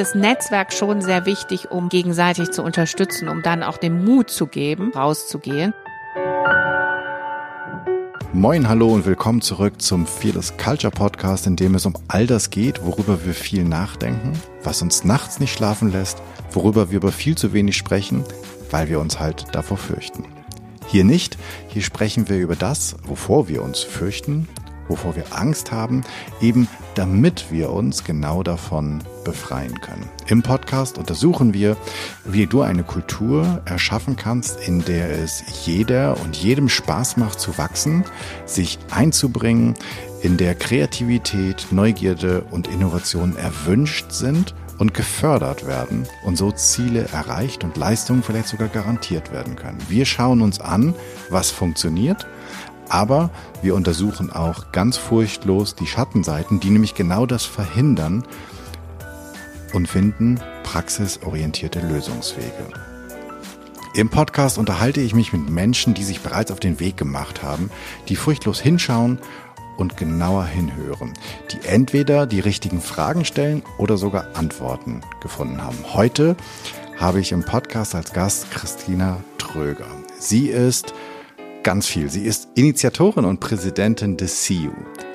das Netzwerk schon sehr wichtig, um gegenseitig zu unterstützen, um dann auch den Mut zu geben, rauszugehen. Moin, hallo und willkommen zurück zum Fearless Culture Podcast, in dem es um all das geht, worüber wir viel nachdenken, was uns nachts nicht schlafen lässt, worüber wir aber viel zu wenig sprechen, weil wir uns halt davor fürchten. Hier nicht, hier sprechen wir über das, wovor wir uns fürchten wovor wir Angst haben, eben damit wir uns genau davon befreien können. Im Podcast untersuchen wir, wie du eine Kultur erschaffen kannst, in der es jeder und jedem Spaß macht zu wachsen, sich einzubringen, in der Kreativität, Neugierde und Innovation erwünscht sind und gefördert werden und so Ziele erreicht und Leistungen vielleicht sogar garantiert werden können. Wir schauen uns an, was funktioniert aber wir untersuchen auch ganz furchtlos die Schattenseiten, die nämlich genau das verhindern und finden praxisorientierte Lösungswege. Im Podcast unterhalte ich mich mit Menschen, die sich bereits auf den Weg gemacht haben, die furchtlos hinschauen und genauer hinhören, die entweder die richtigen Fragen stellen oder sogar Antworten gefunden haben. Heute habe ich im Podcast als Gast Christina Tröger. Sie ist ganz viel. Sie ist Initiatorin und Präsidentin des CU,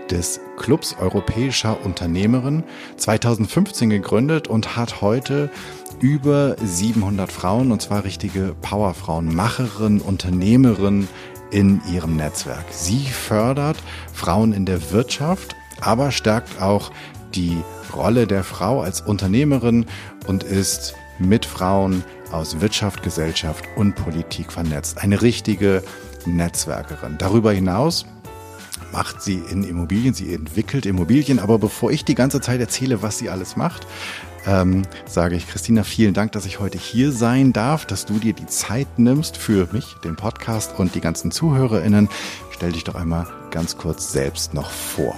des Clubs Europäischer Unternehmerin, 2015 gegründet und hat heute über 700 Frauen, und zwar richtige Powerfrauen, Macherinnen, Unternehmerinnen in ihrem Netzwerk. Sie fördert Frauen in der Wirtschaft, aber stärkt auch die Rolle der Frau als Unternehmerin und ist mit Frauen aus Wirtschaft, Gesellschaft und Politik vernetzt. Eine richtige Netzwerkerin. Darüber hinaus macht sie in Immobilien, sie entwickelt Immobilien. Aber bevor ich die ganze Zeit erzähle, was sie alles macht, ähm, sage ich, Christina, vielen Dank, dass ich heute hier sein darf, dass du dir die Zeit nimmst für mich, den Podcast und die ganzen ZuhörerInnen. Stell dich doch einmal ganz kurz selbst noch vor.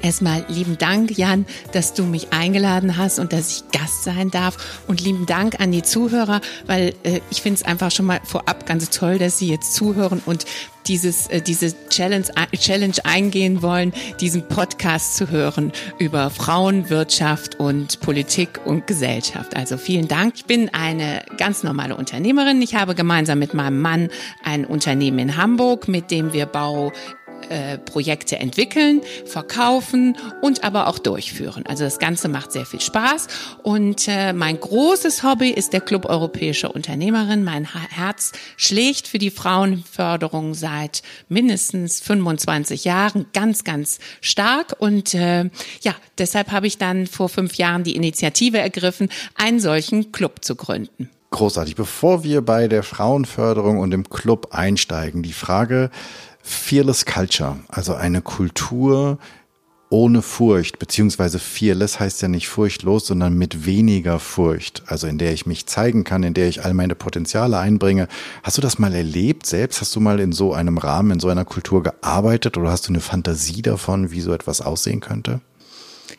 Erstmal lieben Dank, Jan, dass du mich eingeladen hast und dass ich Gast sein darf. Und lieben Dank an die Zuhörer, weil äh, ich finde es einfach schon mal vorab ganz toll, dass sie jetzt zuhören und dieses, äh, diese Challenge, äh, Challenge eingehen wollen, diesen Podcast zu hören über Frauen, Wirtschaft und Politik und Gesellschaft. Also vielen Dank. Ich bin eine ganz normale Unternehmerin. Ich habe gemeinsam mit meinem Mann ein Unternehmen in Hamburg, mit dem wir Bau äh, Projekte entwickeln, verkaufen und aber auch durchführen. Also das Ganze macht sehr viel Spaß und äh, mein großes Hobby ist der Club Europäischer Unternehmerin. Mein Herz schlägt für die Frauenförderung seit mindestens 25 Jahren ganz, ganz stark und äh, ja, deshalb habe ich dann vor fünf Jahren die Initiative ergriffen, einen solchen Club zu gründen. Großartig. Bevor wir bei der Frauenförderung und dem Club einsteigen, die Frage, Fearless Culture, also eine Kultur ohne Furcht, beziehungsweise fearless heißt ja nicht furchtlos, sondern mit weniger Furcht, also in der ich mich zeigen kann, in der ich all meine Potenziale einbringe. Hast du das mal erlebt selbst? Hast du mal in so einem Rahmen, in so einer Kultur gearbeitet oder hast du eine Fantasie davon, wie so etwas aussehen könnte?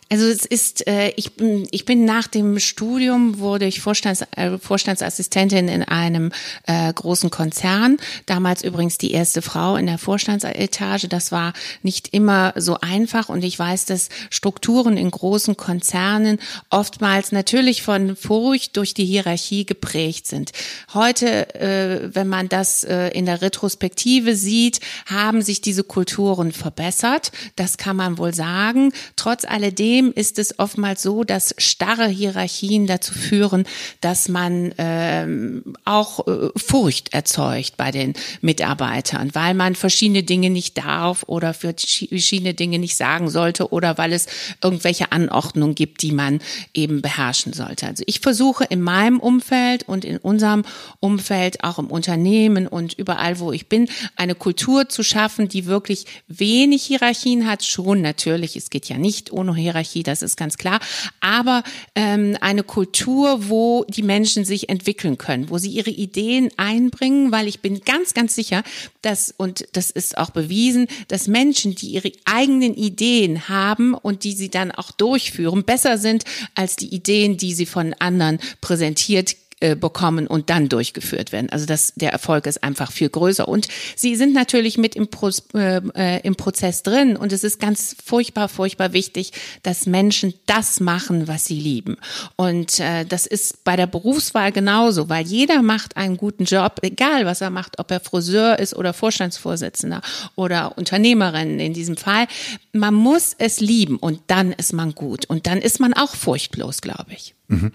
Also es ist, äh, ich, bin, ich bin nach dem Studium, wurde ich Vorstands, äh, Vorstandsassistentin in einem äh, großen Konzern. Damals übrigens die erste Frau in der Vorstandsetage. Das war nicht immer so einfach und ich weiß, dass Strukturen in großen Konzernen oftmals natürlich von Furcht durch die Hierarchie geprägt sind. Heute, äh, wenn man das äh, in der Retrospektive sieht, haben sich diese Kulturen verbessert. Das kann man wohl sagen. Trotz alledem Problem ist es oftmals so, dass starre Hierarchien dazu führen, dass man ähm, auch äh, Furcht erzeugt bei den Mitarbeitern, weil man verschiedene Dinge nicht darf oder für verschiedene Dinge nicht sagen sollte oder weil es irgendwelche Anordnungen gibt, die man eben beherrschen sollte. Also ich versuche in meinem Umfeld und in unserem Umfeld, auch im Unternehmen und überall, wo ich bin, eine Kultur zu schaffen, die wirklich wenig Hierarchien hat. Schon natürlich, es geht ja nicht ohne Hierarchie Hierarchie, das ist ganz klar, aber ähm, eine Kultur, wo die Menschen sich entwickeln können, wo sie ihre Ideen einbringen, weil ich bin ganz, ganz sicher, dass, und das ist auch bewiesen, dass Menschen, die ihre eigenen Ideen haben und die sie dann auch durchführen, besser sind als die Ideen, die sie von anderen präsentiert bekommen und dann durchgeführt werden. Also das, der Erfolg ist einfach viel größer. Und sie sind natürlich mit im, Pro, äh, äh, im Prozess drin. Und es ist ganz furchtbar, furchtbar wichtig, dass Menschen das machen, was sie lieben. Und äh, das ist bei der Berufswahl genauso, weil jeder macht einen guten Job, egal was er macht, ob er Friseur ist oder Vorstandsvorsitzender oder Unternehmerin in diesem Fall. Man muss es lieben und dann ist man gut. Und dann ist man auch furchtlos, glaube ich. Mhm.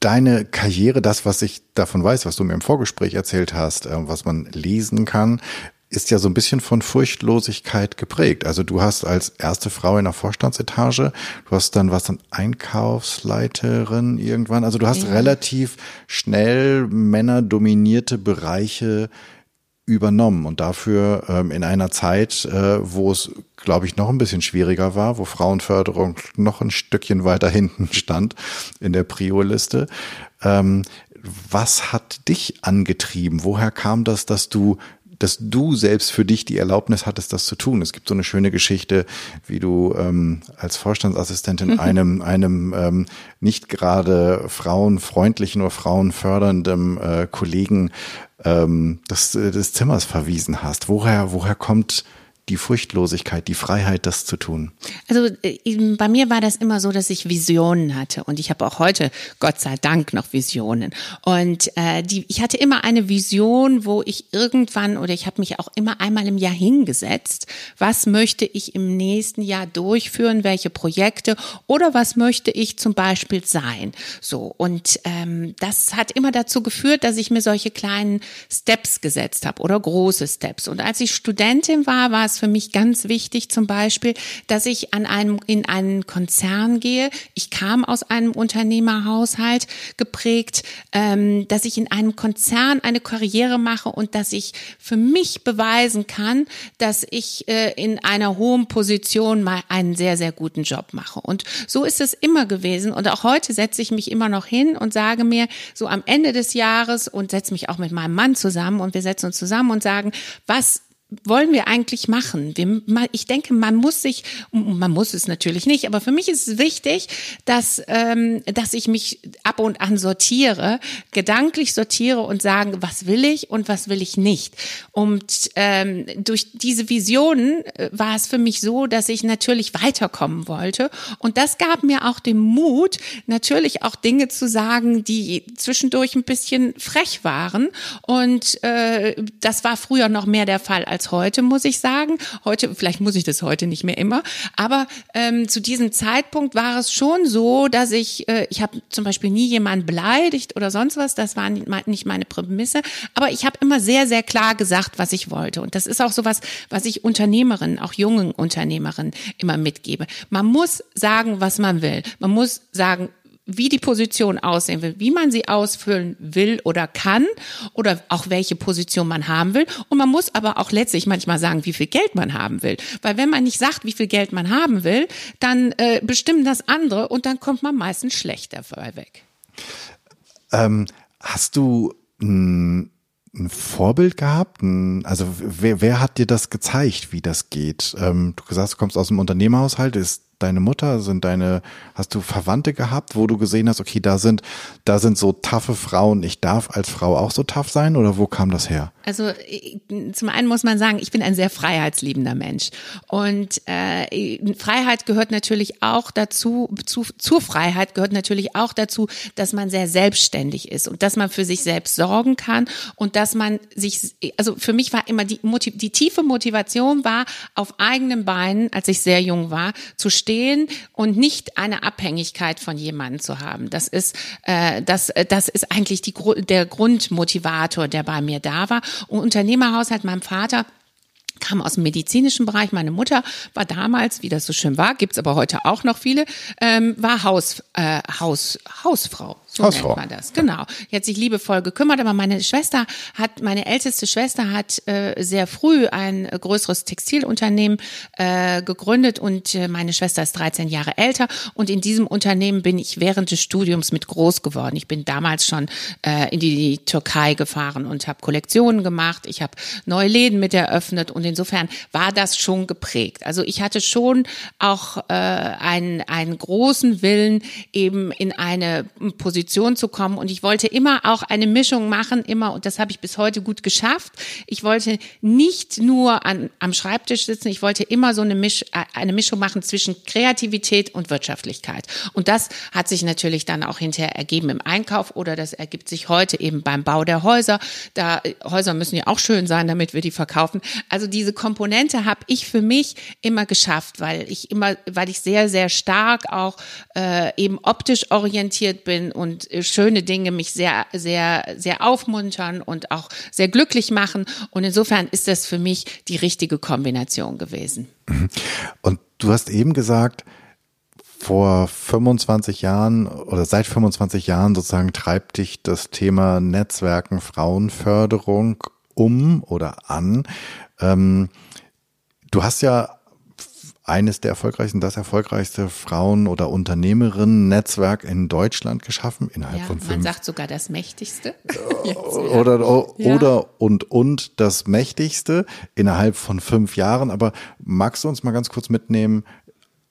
Deine Karriere, das, was ich davon weiß, was du mir im Vorgespräch erzählt hast, äh, was man lesen kann, ist ja so ein bisschen von Furchtlosigkeit geprägt. Also du hast als erste Frau in der Vorstandsetage, du hast dann was dann Einkaufsleiterin irgendwann. Also du hast ja. relativ schnell männerdominierte Bereiche übernommen und dafür ähm, in einer Zeit, äh, wo es, glaube ich, noch ein bisschen schwieriger war, wo Frauenförderung noch ein Stückchen weiter hinten stand in der Prio-Liste. Ähm, was hat dich angetrieben? Woher kam das, dass du dass du selbst für dich die Erlaubnis hattest, das zu tun. Es gibt so eine schöne Geschichte, wie du ähm, als Vorstandsassistentin einem, einem ähm, nicht gerade frauenfreundlichen oder frauenfördernden äh, Kollegen ähm, des, des Zimmers verwiesen hast. Woher, woher kommt die Furchtlosigkeit, die Freiheit, das zu tun? Also äh, bei mir war das immer so, dass ich Visionen hatte und ich habe auch heute, Gott sei Dank, noch Visionen. Und äh, die, ich hatte immer eine Vision, wo ich irgendwann oder ich habe mich auch immer einmal im Jahr hingesetzt, was möchte ich im nächsten Jahr durchführen, welche Projekte oder was möchte ich zum Beispiel sein. So und ähm, das hat immer dazu geführt, dass ich mir solche kleinen Steps gesetzt habe oder große Steps. Und als ich Studentin war, war es für mich ganz wichtig zum Beispiel, dass ich an einem, in einen Konzern gehe. Ich kam aus einem Unternehmerhaushalt geprägt, ähm, dass ich in einem Konzern eine Karriere mache und dass ich für mich beweisen kann, dass ich äh, in einer hohen Position mal einen sehr, sehr guten Job mache. Und so ist es immer gewesen. Und auch heute setze ich mich immer noch hin und sage mir so am Ende des Jahres und setze mich auch mit meinem Mann zusammen und wir setzen uns zusammen und sagen, was wollen wir eigentlich machen? Wir, ich denke, man muss sich, man muss es natürlich nicht, aber für mich ist es wichtig, dass, ähm, dass ich mich ab und an sortiere, gedanklich sortiere und sage, was will ich und was will ich nicht. Und ähm, durch diese Visionen äh, war es für mich so, dass ich natürlich weiterkommen wollte. Und das gab mir auch den Mut, natürlich auch Dinge zu sagen, die zwischendurch ein bisschen frech waren. Und äh, das war früher noch mehr der Fall als als heute, muss ich sagen. Heute, vielleicht muss ich das heute nicht mehr immer, aber ähm, zu diesem Zeitpunkt war es schon so, dass ich, äh, ich habe zum Beispiel nie jemanden beleidigt oder sonst was, das war nicht meine Prämisse, aber ich habe immer sehr, sehr klar gesagt, was ich wollte. Und das ist auch sowas, was ich Unternehmerinnen, auch jungen Unternehmerinnen immer mitgebe. Man muss sagen, was man will. Man muss sagen, wie die Position aussehen will, wie man sie ausfüllen will oder kann oder auch welche Position man haben will. Und man muss aber auch letztlich manchmal sagen, wie viel Geld man haben will. Weil wenn man nicht sagt, wie viel Geld man haben will, dann äh, bestimmen das andere und dann kommt man meistens schlecht dabei weg. Ähm, hast du ein, ein Vorbild gehabt? Also wer, wer hat dir das gezeigt, wie das geht? Ähm, du gesagt, du kommst aus einem Unternehmerhaushalt, ist deine Mutter, sind deine, hast du Verwandte gehabt, wo du gesehen hast, okay, da sind, da sind so taffe Frauen, ich darf als Frau auch so tough sein oder wo kam das her? Also zum einen muss man sagen, ich bin ein sehr freiheitsliebender Mensch und äh, Freiheit gehört natürlich auch dazu, zu, zur Freiheit gehört natürlich auch dazu, dass man sehr selbstständig ist und dass man für sich selbst sorgen kann und dass man sich, also für mich war immer die, die tiefe Motivation war, auf eigenen Beinen, als ich sehr jung war, zu stehen stehen und nicht eine Abhängigkeit von jemandem zu haben. Das ist, äh, das, äh, das ist eigentlich die, der Grundmotivator, der bei mir da war. Und Unternehmerhaushalt, meinem Vater, kam aus dem medizinischen Bereich. Meine Mutter war damals, wie das so schön war, gibt's aber heute auch noch viele, ähm, war Haus, äh, Haus, Hausfrau. So Hausfrau. nennt man das, genau. Die hat sich liebevoll gekümmert, aber meine Schwester hat, meine älteste Schwester hat äh, sehr früh ein größeres Textilunternehmen äh, gegründet und äh, meine Schwester ist 13 Jahre älter und in diesem Unternehmen bin ich während des Studiums mit groß geworden. Ich bin damals schon äh, in die, die Türkei gefahren und habe Kollektionen gemacht, ich habe neue Läden mit eröffnet und insofern war das schon geprägt. Also ich hatte schon auch äh, einen, einen großen Willen, eben in eine Position Position zu kommen. Und ich wollte immer auch eine Mischung machen, immer, und das habe ich bis heute gut geschafft. Ich wollte nicht nur an, am Schreibtisch sitzen, ich wollte immer so eine, Misch, äh, eine Mischung machen zwischen Kreativität und Wirtschaftlichkeit. Und das hat sich natürlich dann auch hinterher ergeben im Einkauf oder das ergibt sich heute eben beim Bau der Häuser. Da Häuser müssen ja auch schön sein, damit wir die verkaufen. Also diese Komponente habe ich für mich immer geschafft, weil ich immer, weil ich sehr, sehr stark auch äh, eben optisch orientiert bin und äh, schöne Dinge mich sehr, sehr, sehr aufmuntern und auch sehr glücklich machen. Und insofern ist das für mich die richtige Kombination gewesen. Mhm. Und du hast eben gesagt, vor 25 Jahren oder seit 25 Jahren sozusagen treibt dich das Thema Netzwerken, Frauenförderung um oder an. Ähm, du hast ja eines der erfolgreichsten, das erfolgreichste Frauen- oder Unternehmerinnen-Netzwerk in Deutschland geschaffen, innerhalb ja, von fünf. Man sagt sogar das mächtigste. oder, ja. oder und, und das mächtigste innerhalb von fünf Jahren. Aber magst du uns mal ganz kurz mitnehmen,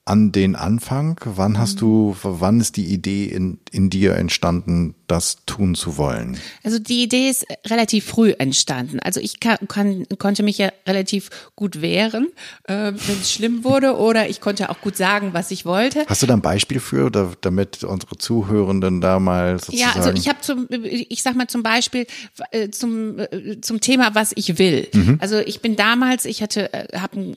an den Anfang? Wann hast du, wann ist die Idee in, in dir entstanden, das tun zu wollen? Also die Idee ist relativ früh entstanden. Also ich kann, kann, konnte mich ja relativ gut wehren, äh, wenn es schlimm wurde, oder ich konnte auch gut sagen, was ich wollte. Hast du da ein Beispiel für, oder, damit unsere Zuhörenden da mal sozusagen? Ja, also ich habe zum, ich sag mal zum Beispiel äh, zum äh, zum Thema, was ich will. Mhm. Also ich bin damals, ich hatte, äh, habe ein,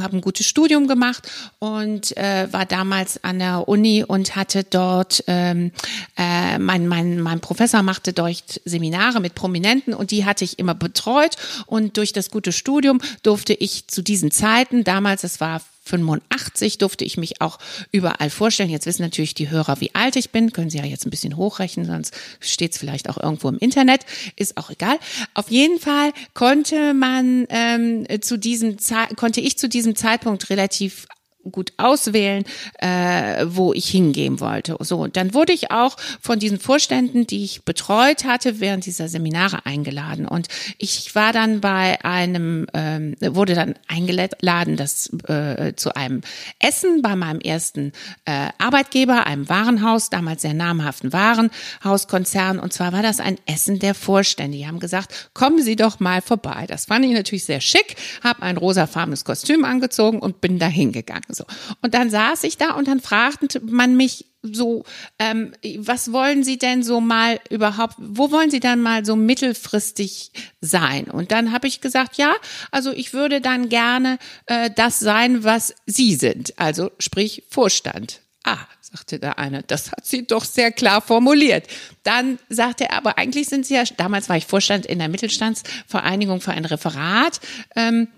hab ein gutes Studium gemacht und äh, war damals an der Uni und hatte dort ähm, äh, mein mein mein, Professor machte dort Seminare mit Prominenten und die hatte ich immer betreut. Und durch das gute Studium durfte ich zu diesen Zeiten, damals, es war 85 durfte ich mich auch überall vorstellen. Jetzt wissen natürlich die Hörer, wie alt ich bin. Können Sie ja jetzt ein bisschen hochrechnen, sonst steht es vielleicht auch irgendwo im Internet. Ist auch egal. Auf jeden Fall konnte man ähm, zu diesem Ze konnte ich zu diesem Zeitpunkt relativ gut auswählen, äh, wo ich hingehen wollte. So, und dann wurde ich auch von diesen Vorständen, die ich betreut hatte, während dieser Seminare eingeladen. Und ich war dann bei einem, ähm, wurde dann eingeladen, das äh, zu einem Essen bei meinem ersten äh, Arbeitgeber, einem Warenhaus, damals sehr namhaften Warenhauskonzern. Und zwar war das ein Essen der Vorstände. Die haben gesagt, kommen Sie doch mal vorbei. Das fand ich natürlich sehr schick, habe ein rosafarbenes Kostüm angezogen und bin da hingegangen. So. Und dann saß ich da und dann fragte man mich so, ähm, was wollen Sie denn so mal überhaupt, wo wollen Sie dann mal so mittelfristig sein? Und dann habe ich gesagt, ja, also ich würde dann gerne äh, das sein, was Sie sind, also sprich Vorstand. Ah, sagte der eine, das hat sie doch sehr klar formuliert. Dann sagte er, aber eigentlich sind Sie ja, damals war ich Vorstand in der Mittelstandsvereinigung für ein Referat. Ähm,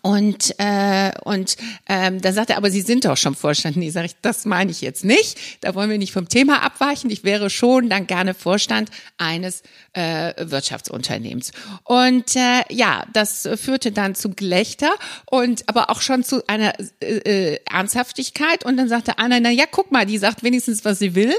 und, äh, und ähm, da sagt er, aber Sie sind doch schon Vorstand. Nee, sage ich, das meine ich jetzt nicht. Da wollen wir nicht vom Thema abweichen. Ich wäre schon dann gerne Vorstand eines äh, Wirtschaftsunternehmens. Und äh, ja, das führte dann zu Gelächter und aber auch schon zu einer äh, äh, Ernsthaftigkeit. Und dann sagte einer, na ja, guck mal, die sagt wenigstens, was sie will.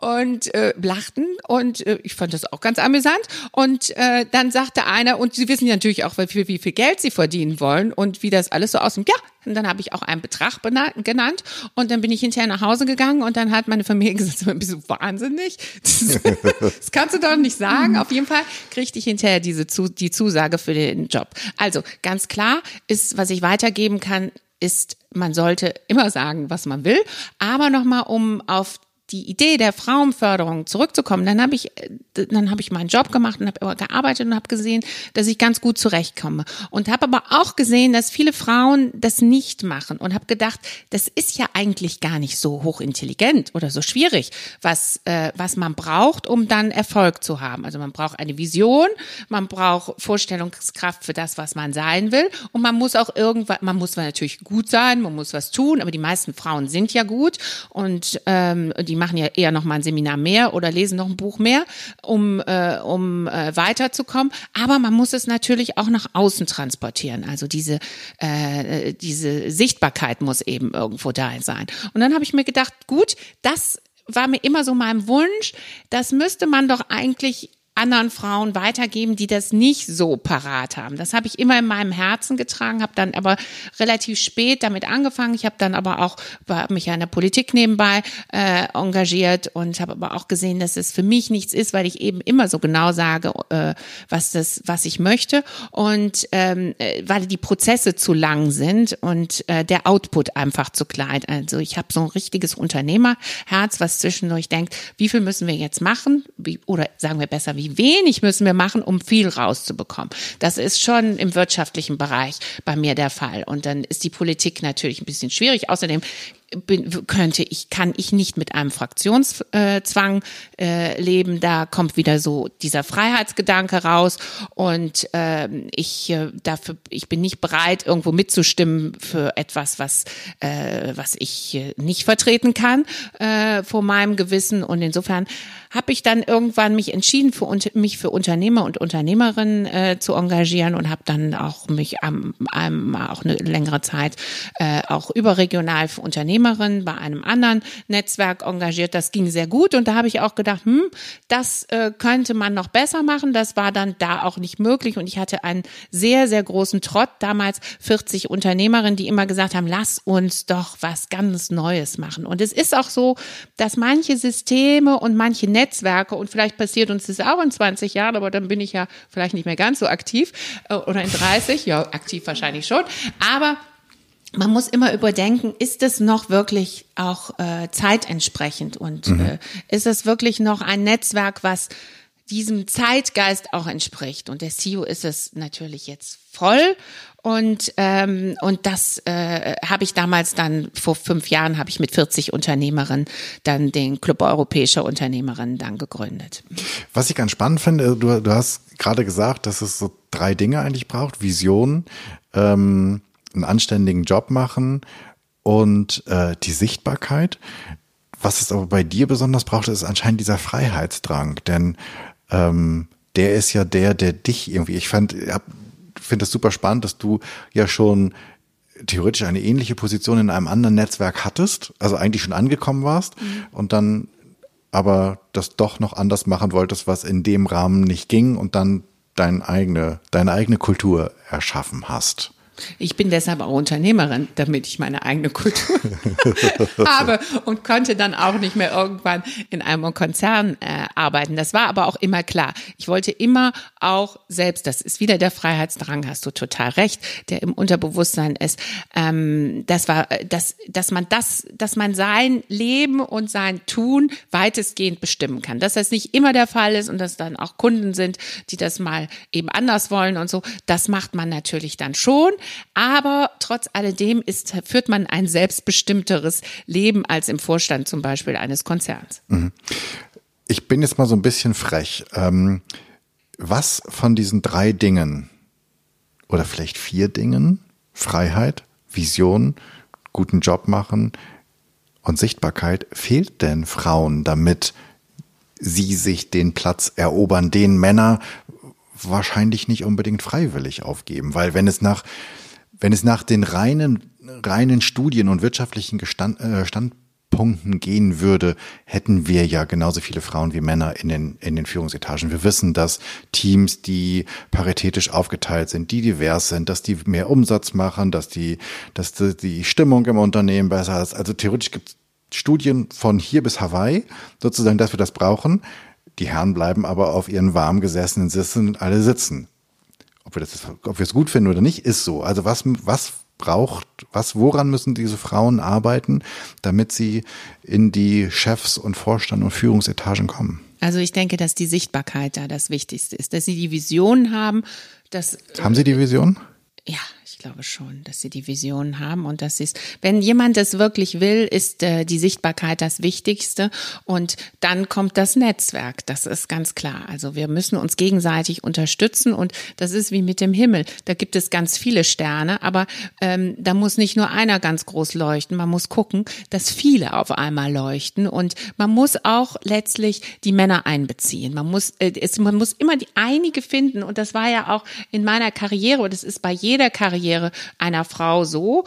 Und äh, lachten. Und äh, ich fand das auch ganz amüsant. Und äh, dann sagte einer, und Sie wissen ja natürlich auch, wie, wie viel Geld Sie verdienen wollen und wie das alles so aussieht. Ja, und dann habe ich auch einen Betrag genannt und dann bin ich hinterher nach Hause gegangen und dann hat meine Familie gesagt, bist du wahnsinnig? Das, das kannst du doch nicht sagen. Auf jeden Fall kriegte ich hinterher diese die Zusage für den Job. Also ganz klar ist, was ich weitergeben kann, ist, man sollte immer sagen, was man will. Aber nochmal, um auf die Idee der Frauenförderung zurückzukommen, dann habe ich, dann habe ich meinen Job gemacht und habe gearbeitet und habe gesehen, dass ich ganz gut zurechtkomme und habe aber auch gesehen, dass viele Frauen das nicht machen und habe gedacht, das ist ja eigentlich gar nicht so hochintelligent oder so schwierig, was äh, was man braucht, um dann Erfolg zu haben. Also man braucht eine Vision, man braucht Vorstellungskraft für das, was man sein will und man muss auch irgendwann, man muss natürlich gut sein, man muss was tun, aber die meisten Frauen sind ja gut und ähm, die die machen ja eher noch mal ein Seminar mehr oder lesen noch ein Buch mehr, um, äh, um äh, weiterzukommen. Aber man muss es natürlich auch nach außen transportieren. Also diese, äh, diese Sichtbarkeit muss eben irgendwo da sein. Und dann habe ich mir gedacht, gut, das war mir immer so mein Wunsch. Das müsste man doch eigentlich anderen Frauen weitergeben, die das nicht so parat haben. Das habe ich immer in meinem Herzen getragen, habe dann aber relativ spät damit angefangen. Ich habe dann aber auch war mich ja in der Politik nebenbei äh, engagiert und habe aber auch gesehen, dass es für mich nichts ist, weil ich eben immer so genau sage, äh, was das, was ich möchte und ähm, äh, weil die Prozesse zu lang sind und äh, der Output einfach zu klein. Also ich habe so ein richtiges Unternehmerherz, was zwischendurch denkt, wie viel müssen wir jetzt machen? Wie, oder sagen wir besser, wie wenig müssen wir machen, um viel rauszubekommen? Das ist schon im wirtschaftlichen Bereich bei mir der Fall. Und dann ist die Politik natürlich ein bisschen schwierig. Außerdem bin, könnte ich, kann ich nicht mit einem Fraktionszwang äh, leben. Da kommt wieder so dieser Freiheitsgedanke raus und äh, ich äh, dafür, ich bin nicht bereit, irgendwo mitzustimmen für etwas, was äh, was ich äh, nicht vertreten kann äh, vor meinem Gewissen. Und insofern habe ich dann irgendwann mich entschieden, für, mich für Unternehmer und Unternehmerinnen äh, zu engagieren und habe dann auch mich am, am auch eine längere Zeit äh, auch überregional für Unternehmerinnen bei einem anderen Netzwerk engagiert. Das ging sehr gut und da habe ich auch gedacht, hm, das äh, könnte man noch besser machen. Das war dann da auch nicht möglich und ich hatte einen sehr, sehr großen Trott, damals 40 Unternehmerinnen, die immer gesagt haben, lass uns doch was ganz Neues machen. Und es ist auch so, dass manche Systeme und manche Netzwerke und vielleicht passiert uns das auch in 20 Jahren, aber dann bin ich ja vielleicht nicht mehr ganz so aktiv äh, oder in 30, ja, aktiv wahrscheinlich schon, aber man muss immer überdenken, ist es noch wirklich auch äh, zeitentsprechend und mhm. äh, ist es wirklich noch ein Netzwerk, was diesem Zeitgeist auch entspricht. Und der CEO ist es natürlich jetzt voll. Und, ähm, und das äh, habe ich damals dann, vor fünf Jahren, habe ich mit 40 Unternehmerinnen dann den Club Europäischer Unternehmerinnen dann gegründet. Was ich ganz spannend finde, du, du hast gerade gesagt, dass es so drei Dinge eigentlich braucht. Vision, ähm, einen anständigen Job machen und äh, die Sichtbarkeit. Was es aber bei dir besonders braucht, ist anscheinend dieser Freiheitsdrang. Denn ähm, der ist ja der, der dich irgendwie, ich fand, finde das super spannend, dass du ja schon theoretisch eine ähnliche Position in einem anderen Netzwerk hattest, also eigentlich schon angekommen warst mhm. und dann aber das doch noch anders machen wolltest, was in dem Rahmen nicht ging und dann deine eigene, deine eigene Kultur erschaffen hast. Ich bin deshalb auch Unternehmerin, damit ich meine eigene Kultur habe und konnte dann auch nicht mehr irgendwann in einem Konzern äh, arbeiten. Das war aber auch immer klar. Ich wollte immer auch selbst, das ist wieder der Freiheitsdrang, hast du total recht, der im Unterbewusstsein ist. Ähm, das war, dass, dass man das, dass man sein Leben und sein Tun weitestgehend bestimmen kann. Dass das nicht immer der Fall ist und dass dann auch Kunden sind, die das mal eben anders wollen und so. Das macht man natürlich dann schon. Aber trotz alledem ist, führt man ein selbstbestimmteres Leben als im Vorstand zum Beispiel eines Konzerns. Mhm. Ich bin jetzt mal so ein bisschen frech. Ähm, was von diesen drei Dingen oder vielleicht vier Dingen, Freiheit, Vision, guten Job machen und Sichtbarkeit, fehlt denn Frauen, damit sie sich den Platz erobern, den Männer wahrscheinlich nicht unbedingt freiwillig aufgeben, weil wenn es nach wenn es nach den reinen reinen Studien und wirtschaftlichen Gestand, äh, Standpunkten gehen würde, hätten wir ja genauso viele Frauen wie Männer in den in den Führungsetagen. Wir wissen, dass Teams, die paritätisch aufgeteilt sind, die divers sind, dass die mehr Umsatz machen, dass die dass die Stimmung im Unternehmen besser ist. Also theoretisch gibt es Studien von hier bis Hawaii, sozusagen, dass wir das brauchen. Die Herren bleiben aber auf ihren warm gesessenen Sitzen alle sitzen. Ob wir das, ob wir es gut finden oder nicht, ist so. Also was, was braucht, was, woran müssen diese Frauen arbeiten, damit sie in die Chefs und Vorstand und Führungsetagen kommen? Also ich denke, dass die Sichtbarkeit da das Wichtigste ist, dass sie die Vision haben, dass. Haben Sie die Vision? Ja, glaube schon, dass sie die Vision haben und dass sie es, wenn jemand es wirklich will, ist äh, die Sichtbarkeit das Wichtigste und dann kommt das Netzwerk. Das ist ganz klar. Also wir müssen uns gegenseitig unterstützen und das ist wie mit dem Himmel. Da gibt es ganz viele Sterne, aber ähm, da muss nicht nur einer ganz groß leuchten. Man muss gucken, dass viele auf einmal leuchten und man muss auch letztlich die Männer einbeziehen. Man muss, äh, es, man muss immer die einige finden und das war ja auch in meiner Karriere und das ist bei jeder Karriere Karriere einer Frau so.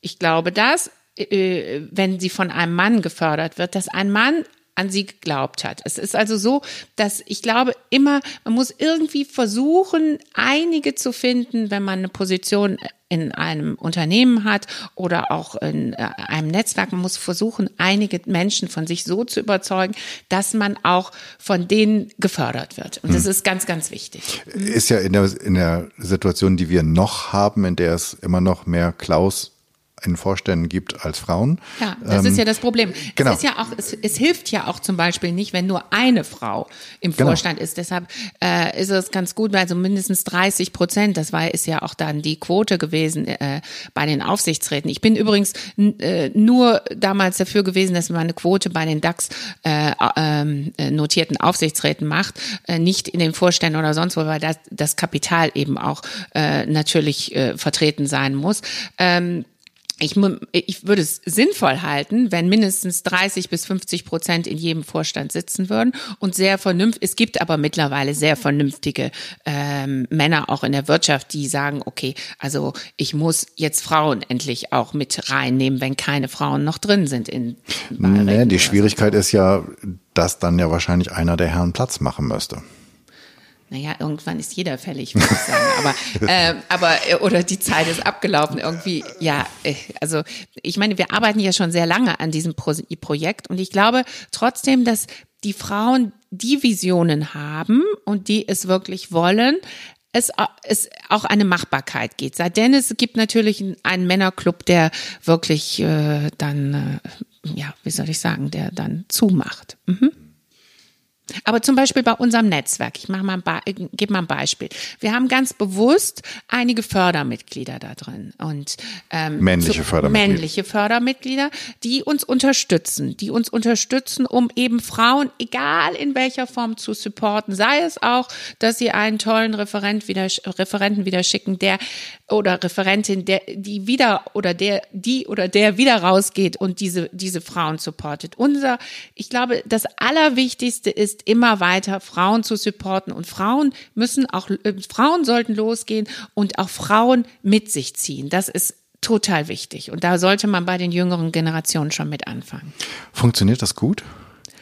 Ich glaube, dass, äh, wenn sie von einem Mann gefördert wird, dass ein Mann an sie geglaubt hat. Es ist also so, dass ich glaube immer, man muss irgendwie versuchen, einige zu finden, wenn man eine Position in einem Unternehmen hat oder auch in äh, einem Netzwerk. Man muss versuchen, einige Menschen von sich so zu überzeugen, dass man auch von denen gefördert wird. Und das hm. ist ganz, ganz wichtig. Ist ja in der, in der Situation, die wir noch haben, in der es immer noch mehr Klaus in Vorständen gibt als Frauen. Ja, das ähm, ist ja das Problem. Genau. Es, ist ja auch, es, es, hilft ja auch zum Beispiel nicht, wenn nur eine Frau im genau. Vorstand ist. Deshalb äh, ist es ganz gut, weil so mindestens 30 Prozent, das war ist ja auch dann die Quote gewesen äh, bei den Aufsichtsräten. Ich bin übrigens äh, nur damals dafür gewesen, dass man eine Quote bei den DAX äh, ähm, äh, notierten Aufsichtsräten macht, äh, nicht in den Vorständen oder sonst wo, weil das, das Kapital eben auch äh, natürlich äh, vertreten sein muss. Ähm, ich, ich würde es sinnvoll halten, wenn mindestens 30 bis 50 Prozent in jedem Vorstand sitzen würden und sehr vernünftig. Es gibt aber mittlerweile sehr vernünftige ähm, Männer auch in der Wirtschaft, die sagen, okay, also ich muss jetzt Frauen endlich auch mit reinnehmen, wenn keine Frauen noch drin sind in. Nee, die Schwierigkeit ist ja, dass dann ja wahrscheinlich einer der Herren Platz machen müsste naja, irgendwann ist jeder fällig, würde ich sagen. Aber, äh, aber, äh, oder die Zeit ist abgelaufen irgendwie. Ja, äh, also ich meine, wir arbeiten ja schon sehr lange an diesem Pro Projekt und ich glaube trotzdem, dass die Frauen die Visionen haben und die es wirklich wollen, es, es auch eine Machbarkeit geht. Seitdem es gibt natürlich einen Männerclub, der wirklich äh, dann, äh, ja, wie soll ich sagen, der dann zumacht. Mhm. Aber zum Beispiel bei unserem Netzwerk, ich mache mal ein äh, gebe mal ein Beispiel. Wir haben ganz bewusst einige Fördermitglieder da drin und ähm, männliche Fördermitglieder. männliche Fördermitglieder, die uns unterstützen, die uns unterstützen, um eben Frauen, egal in welcher Form, zu supporten. Sei es auch, dass sie einen tollen Referent wieder, Referenten wieder schicken, der oder Referentin, der die wieder oder der die oder der wieder rausgeht und diese diese Frauen supportet. Unser, ich glaube, das Allerwichtigste ist immer weiter Frauen zu supporten und Frauen müssen auch, äh, Frauen sollten losgehen und auch Frauen mit sich ziehen. Das ist total wichtig und da sollte man bei den jüngeren Generationen schon mit anfangen. Funktioniert das gut?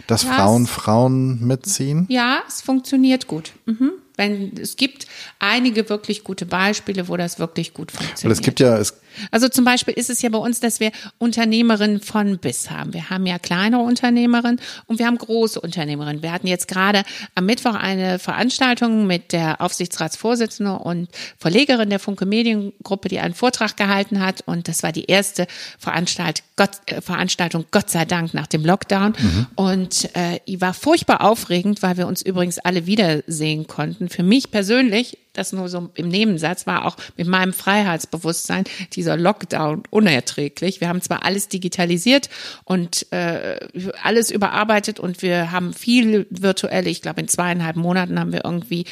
Dass ja, Frauen Frauen mitziehen? Ja, es funktioniert gut. Mhm. Wenn, es gibt einige wirklich gute Beispiele, wo das wirklich gut funktioniert. Weil es gibt ja, es also zum Beispiel ist es ja bei uns, dass wir Unternehmerinnen von bis haben. Wir haben ja kleinere Unternehmerinnen und wir haben große Unternehmerinnen. Wir hatten jetzt gerade am Mittwoch eine Veranstaltung mit der Aufsichtsratsvorsitzende und Verlegerin der Funke Mediengruppe, die einen Vortrag gehalten hat. Und das war die erste Veranstalt Gott, äh, Veranstaltung, Gott sei Dank, nach dem Lockdown. Mhm. Und äh, die war furchtbar aufregend, weil wir uns übrigens alle wiedersehen konnten. Für mich persönlich das nur so im Nebensatz, war auch mit meinem Freiheitsbewusstsein dieser Lockdown unerträglich. Wir haben zwar alles digitalisiert und äh, alles überarbeitet und wir haben viel virtuelle, ich glaube in zweieinhalb Monaten haben wir irgendwie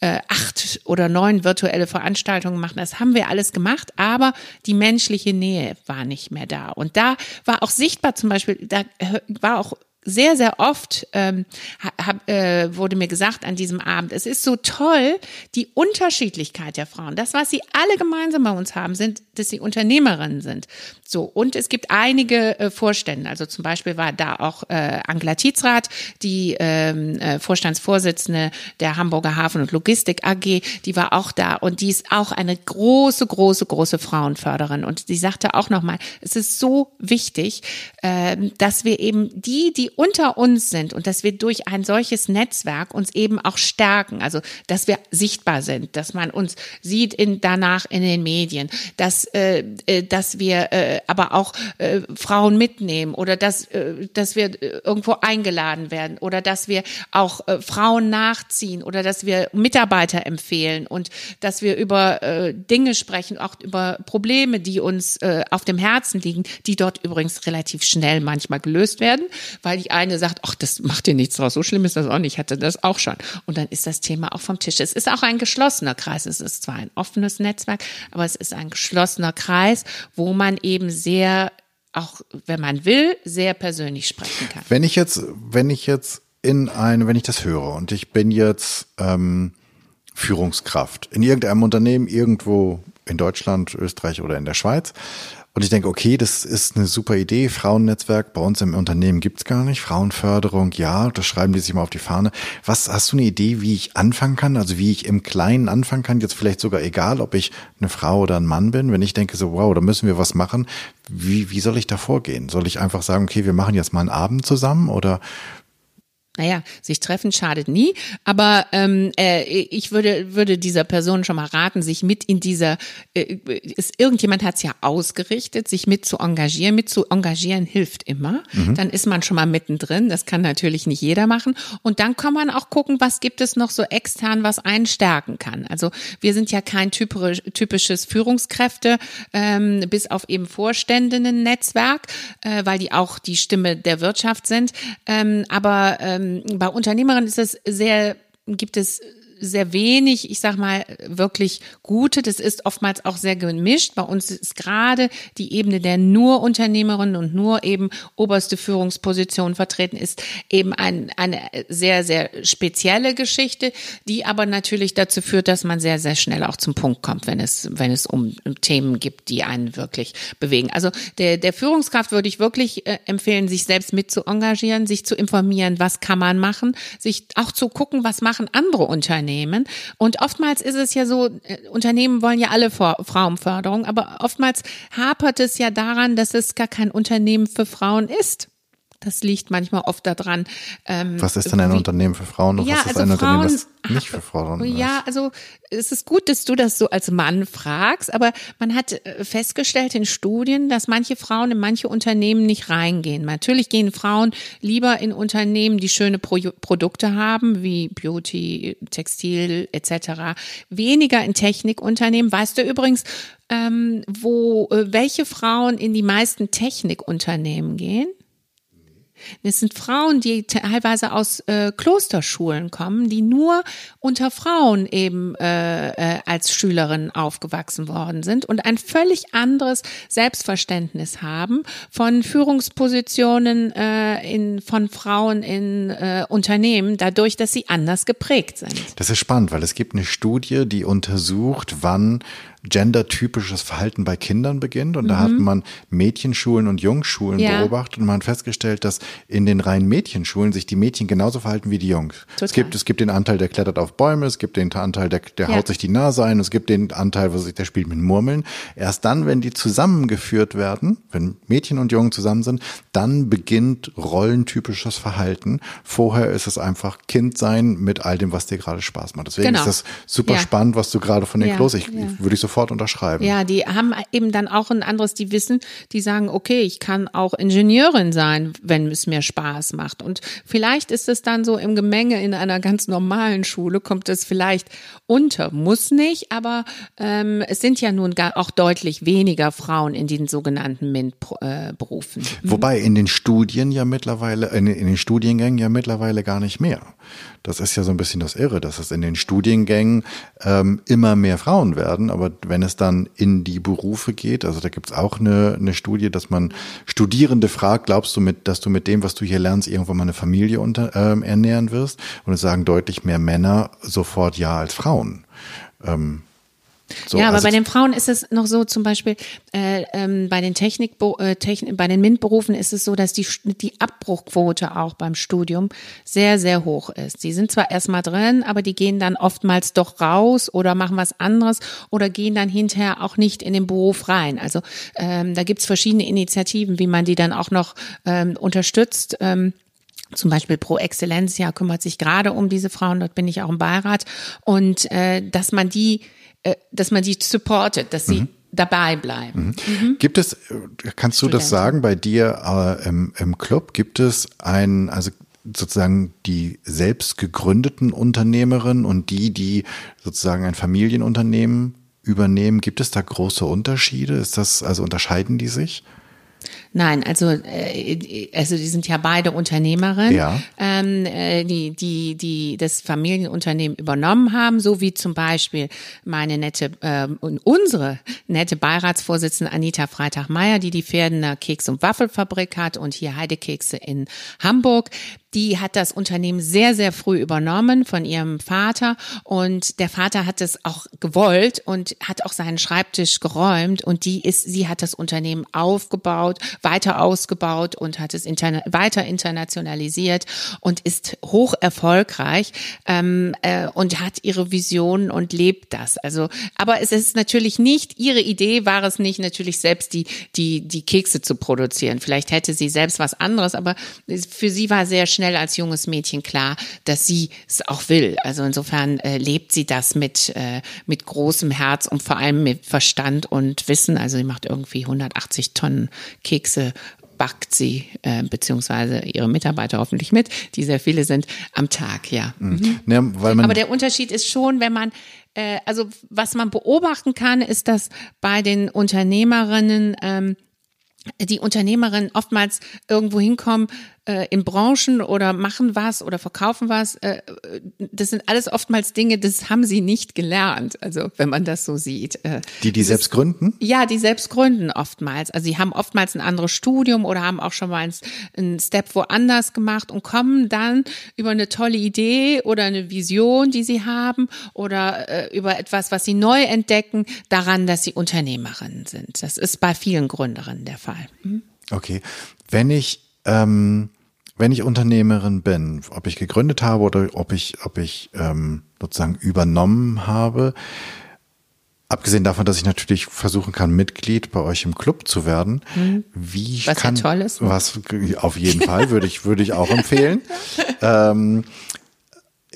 äh, acht oder neun virtuelle Veranstaltungen gemacht. Das haben wir alles gemacht, aber die menschliche Nähe war nicht mehr da. Und da war auch sichtbar zum Beispiel, da war auch sehr, sehr oft ähm, hab, äh, wurde mir gesagt an diesem Abend, es ist so toll, die Unterschiedlichkeit der Frauen. Das, was sie alle gemeinsam bei uns haben, sind, dass sie Unternehmerinnen sind. So, und es gibt einige äh, Vorstände. Also zum Beispiel war da auch äh, Angela Tietzrath, die ähm, äh, Vorstandsvorsitzende der Hamburger Hafen- und Logistik AG, die war auch da und die ist auch eine große, große, große Frauenförderin. Und sie sagte auch nochmal, es ist so wichtig, äh, dass wir eben die, die unter uns sind und dass wir durch ein solches Netzwerk uns eben auch stärken, also dass wir sichtbar sind, dass man uns sieht in, danach in den Medien, dass, äh, äh dass wir äh, aber auch äh, Frauen mitnehmen oder dass, äh, dass wir äh, irgendwo eingeladen werden oder dass wir auch äh, Frauen nachziehen oder dass wir Mitarbeiter empfehlen und dass wir über äh, Dinge sprechen, auch über Probleme, die uns äh, auf dem Herzen liegen, die dort übrigens relativ schnell manchmal gelöst werden, weil die eine sagt, ach, das macht dir nichts draus, so schlimm ist das auch nicht, ich hatte das auch schon. Und dann ist das Thema auch vom Tisch. Es ist auch ein geschlossener Kreis. Es ist zwar ein offenes Netzwerk, aber es ist ein geschlossener Kreis, wo man eben sehr, auch wenn man will, sehr persönlich sprechen kann. Wenn ich jetzt, wenn ich jetzt in eine, wenn ich das höre und ich bin jetzt ähm, Führungskraft in irgendeinem Unternehmen irgendwo in Deutschland, Österreich oder in der Schweiz Und ich denke, okay, das ist eine super Idee. Frauennetzwerk bei uns im Unternehmen gibt's gar nicht. Frauenförderung, ja, das schreiben die sich mal auf die Fahne. Was hast du eine Idee, wie ich anfangen kann? Also wie ich im Kleinen anfangen kann? Jetzt vielleicht sogar egal, ob ich eine Frau oder ein Mann bin. Wenn ich denke so, wow, da müssen wir was machen. Wie, wie soll ich da vorgehen? Soll ich einfach sagen, okay, wir machen jetzt mal einen Abend zusammen oder naja, sich treffen schadet nie, aber ähm, äh, ich würde würde dieser Person schon mal raten, sich mit in dieser, äh, ist, irgendjemand hat es ja ausgerichtet, sich mit zu engagieren. Mit zu engagieren hilft immer. Mhm. Dann ist man schon mal mittendrin. Das kann natürlich nicht jeder machen. Und dann kann man auch gucken, was gibt es noch so extern, was einen stärken kann. Also wir sind ja kein typisches Führungskräfte, ähm, bis auf eben Vorständinnen-Netzwerk, äh, weil die auch die Stimme der Wirtschaft sind. Ähm, aber ähm, ähm, bei Unternehmerinnen ist es sehr, gibt es sehr wenig, ich sag mal, wirklich gute. Das ist oftmals auch sehr gemischt. Bei uns ist gerade die Ebene der nur Unternehmerinnen und nur eben oberste Führungsposition vertreten ist, eben ein, eine sehr, sehr spezielle Geschichte, die aber natürlich dazu führt, dass man sehr, sehr schnell auch zum Punkt kommt, wenn es, wenn es um Themen gibt, die einen wirklich bewegen. Also der, der Führungskraft würde ich wirklich äh, empfehlen, sich selbst mit zu engagieren, sich zu informieren, was kann man machen, sich auch zu gucken, was machen andere Unternehmen Unternehmen. Und oftmals ist es ja so, äh, Unternehmen wollen ja alle Frauenförderung, aber oftmals hapert es ja daran, dass es gar kein Unternehmen für Frauen ist. Das liegt manchmal oft daran. Ähm, Was ist denn ein wie, Unternehmen für Frauen und ja, was ist also ein Frauen, Unternehmen, das nicht für Frauen ist? Ja, also es ist gut, dass du das so als Mann fragst, aber man hat äh, festgestellt in Studien, dass manche Frauen in manche Unternehmen nicht reingehen. Natürlich gehen Frauen lieber in Unternehmen, die schöne Pro Produkte haben, wie Beauty, Textil etc. Weniger in Technikunternehmen. Weißt du übrigens, ähm, wo äh, welche Frauen in die meisten Technikunternehmen gehen? Es sind Frauen, die teilweise aus äh, Klosterschulen kommen, die nur unter Frauen eben äh, äh, als Schülerinnen aufgewachsen worden sind und ein völlig anderes Selbstverständnis haben von Führungspositionen äh, in, von Frauen in äh, Unternehmen, dadurch, dass sie anders geprägt sind. Das ist spannend, weil es gibt eine Studie, die untersucht, wann gendertypisches Verhalten bei Kindern beginnt. Und mhm. da hat man Mädchenschulen und Jungschulen ja. beobachtet und man hat festgestellt, dass in den reinen Mädchenschulen sich die Mädchen genauso verhalten wie die Jungs. Total. Es gibt, es gibt den Anteil, der klettert auf Bäume, es gibt den Anteil, der, der ja. haut sich die Nase ein, es gibt den Anteil, wo sich, der spielt mit Murmeln. Erst dann, wenn die zusammengeführt werden, wenn Mädchen und Jungen zusammen sind, dann beginnt rollentypisches Verhalten. Vorher ist es einfach Kind sein mit all dem, was dir gerade Spaß macht. Deswegen genau. ist das super ja. spannend, was du gerade von den ja. Klos, ich, würde ich so sofort unterschreiben. Ja, die haben eben dann auch ein anderes, die wissen, die sagen, okay, ich kann auch Ingenieurin sein, wenn es mir Spaß macht. Und vielleicht ist es dann so im Gemenge in einer ganz normalen Schule, kommt es vielleicht unter, muss nicht, aber ähm, es sind ja nun gar auch deutlich weniger Frauen in den sogenannten MINT-Berufen. Äh, Wobei in den Studien ja mittlerweile, in, in den Studiengängen ja mittlerweile gar nicht mehr. Das ist ja so ein bisschen das Irre, dass es in den Studiengängen ähm, immer mehr Frauen werden, aber wenn es dann in die Berufe geht, also da gibt's auch eine, eine Studie, dass man Studierende fragt, glaubst du mit, dass du mit dem, was du hier lernst, irgendwann mal eine Familie unter, ähm, ernähren wirst? Und es sagen deutlich mehr Männer sofort ja als Frauen. Ähm, so, ja, aber also bei den Frauen ist es noch so, zum Beispiel äh, ähm, bei den Technik, äh, Technik bei den MINT-Berufen ist es so, dass die, die Abbruchquote auch beim Studium sehr, sehr hoch ist. Sie sind zwar erstmal drin, aber die gehen dann oftmals doch raus oder machen was anderes oder gehen dann hinterher auch nicht in den Beruf rein. Also ähm, da gibt's verschiedene Initiativen, wie man die dann auch noch ähm, unterstützt. Ähm, zum Beispiel Pro Excellencia kümmert sich gerade um diese Frauen, dort bin ich auch im Beirat. Und äh, dass man die dass man die supportet, dass sie mhm. dabei bleiben. Mhm. Mhm. Gibt es, kannst du das sagen, bei dir äh, im, im Club, gibt es ein, also sozusagen die selbst gegründeten Unternehmerinnen und die, die sozusagen ein Familienunternehmen übernehmen, gibt es da große Unterschiede? Ist das, also unterscheiden die sich? Nein, also äh, also die sind ja beide Unternehmerinnen, ja. ähm, äh, die die die das Familienunternehmen übernommen haben, so wie zum Beispiel meine nette äh, unsere nette Beiratsvorsitzende Anita Freitag-Meyer, die die Pferdener Keks- und Waffelfabrik hat und hier Heidekekse in Hamburg die hat das Unternehmen sehr, sehr früh übernommen von ihrem Vater und der Vater hat es auch gewollt und hat auch seinen Schreibtisch geräumt und die ist, sie hat das Unternehmen aufgebaut, weiter ausgebaut und hat es interna weiter internationalisiert und ist hoch erfolgreich ähm, äh, und hat ihre Vision und lebt das. Also, aber es ist natürlich nicht ihre Idee, war es nicht natürlich selbst die die die Kekse zu produzieren. Vielleicht hätte sie selbst was anderes, aber für sie war sehr schnell als junges Mädchen klar, dass sie es auch will. Also insofern äh, lebt sie das mit äh, mit großem Herz und vor allem mit Verstand und Wissen. Also sie macht irgendwie 180 Tonnen Kekse backt sie, äh, beziehungsweise ihre Mitarbeiter hoffentlich mit, die sehr viele sind, am Tag, ja. Mhm. Ja, weil man Aber der Unterschied ist schon, wenn man, äh, also was man beobachten kann, ist, dass bei den Unternehmerinnen ähm, die Unternehmerinnen oftmals irgendwo hinkommen, äh, in Branchen oder machen was oder verkaufen was. Äh, das sind alles oftmals Dinge, das haben sie nicht gelernt. Also wenn man das so sieht. Äh, die, die selbst gründen? Ja, die selbst gründen oftmals. Also sie haben oftmals ein anderes Studium oder haben auch schon mal einen Step woanders gemacht und kommen dann über eine tolle Idee oder eine Vision, die sie haben oder äh, über etwas, was sie neu entdecken, daran, dass sie Unternehmerinnen sind. Das ist bei vielen Gründerinnen der Fall. Mhm. Okay. Wenn ich ähm, wenn ich Unternehmerin bin, ob ich gegründet habe oder ob ich, ob ich ähm, sozusagen übernommen habe, abgesehen davon, dass ich natürlich versuchen kann, Mitglied bei euch im Club zu werden, mhm. wie was kann, ja toll ist. Was auf jeden Fall würde ich würde ich auch empfehlen. ähm,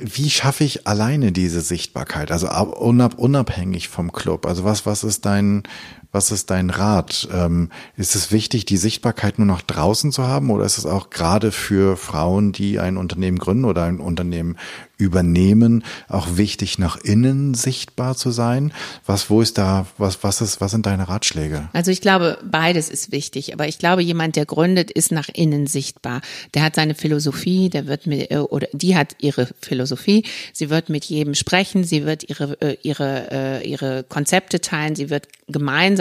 wie schaffe ich alleine diese Sichtbarkeit? Also unabhängig vom Club. Also was was ist dein was ist dein Rat? Ähm, ist es wichtig, die Sichtbarkeit nur noch draußen zu haben oder ist es auch gerade für Frauen, die ein Unternehmen gründen oder ein Unternehmen übernehmen, auch wichtig, nach innen sichtbar zu sein? Was, wo ist da, was, was ist, was sind deine Ratschläge? Also ich glaube, beides ist wichtig, aber ich glaube, jemand, der gründet, ist nach innen sichtbar. Der hat seine Philosophie, der wird mit, äh, oder die hat ihre Philosophie, sie wird mit jedem sprechen, sie wird ihre, äh, ihre, äh, ihre Konzepte teilen, sie wird gemeinsam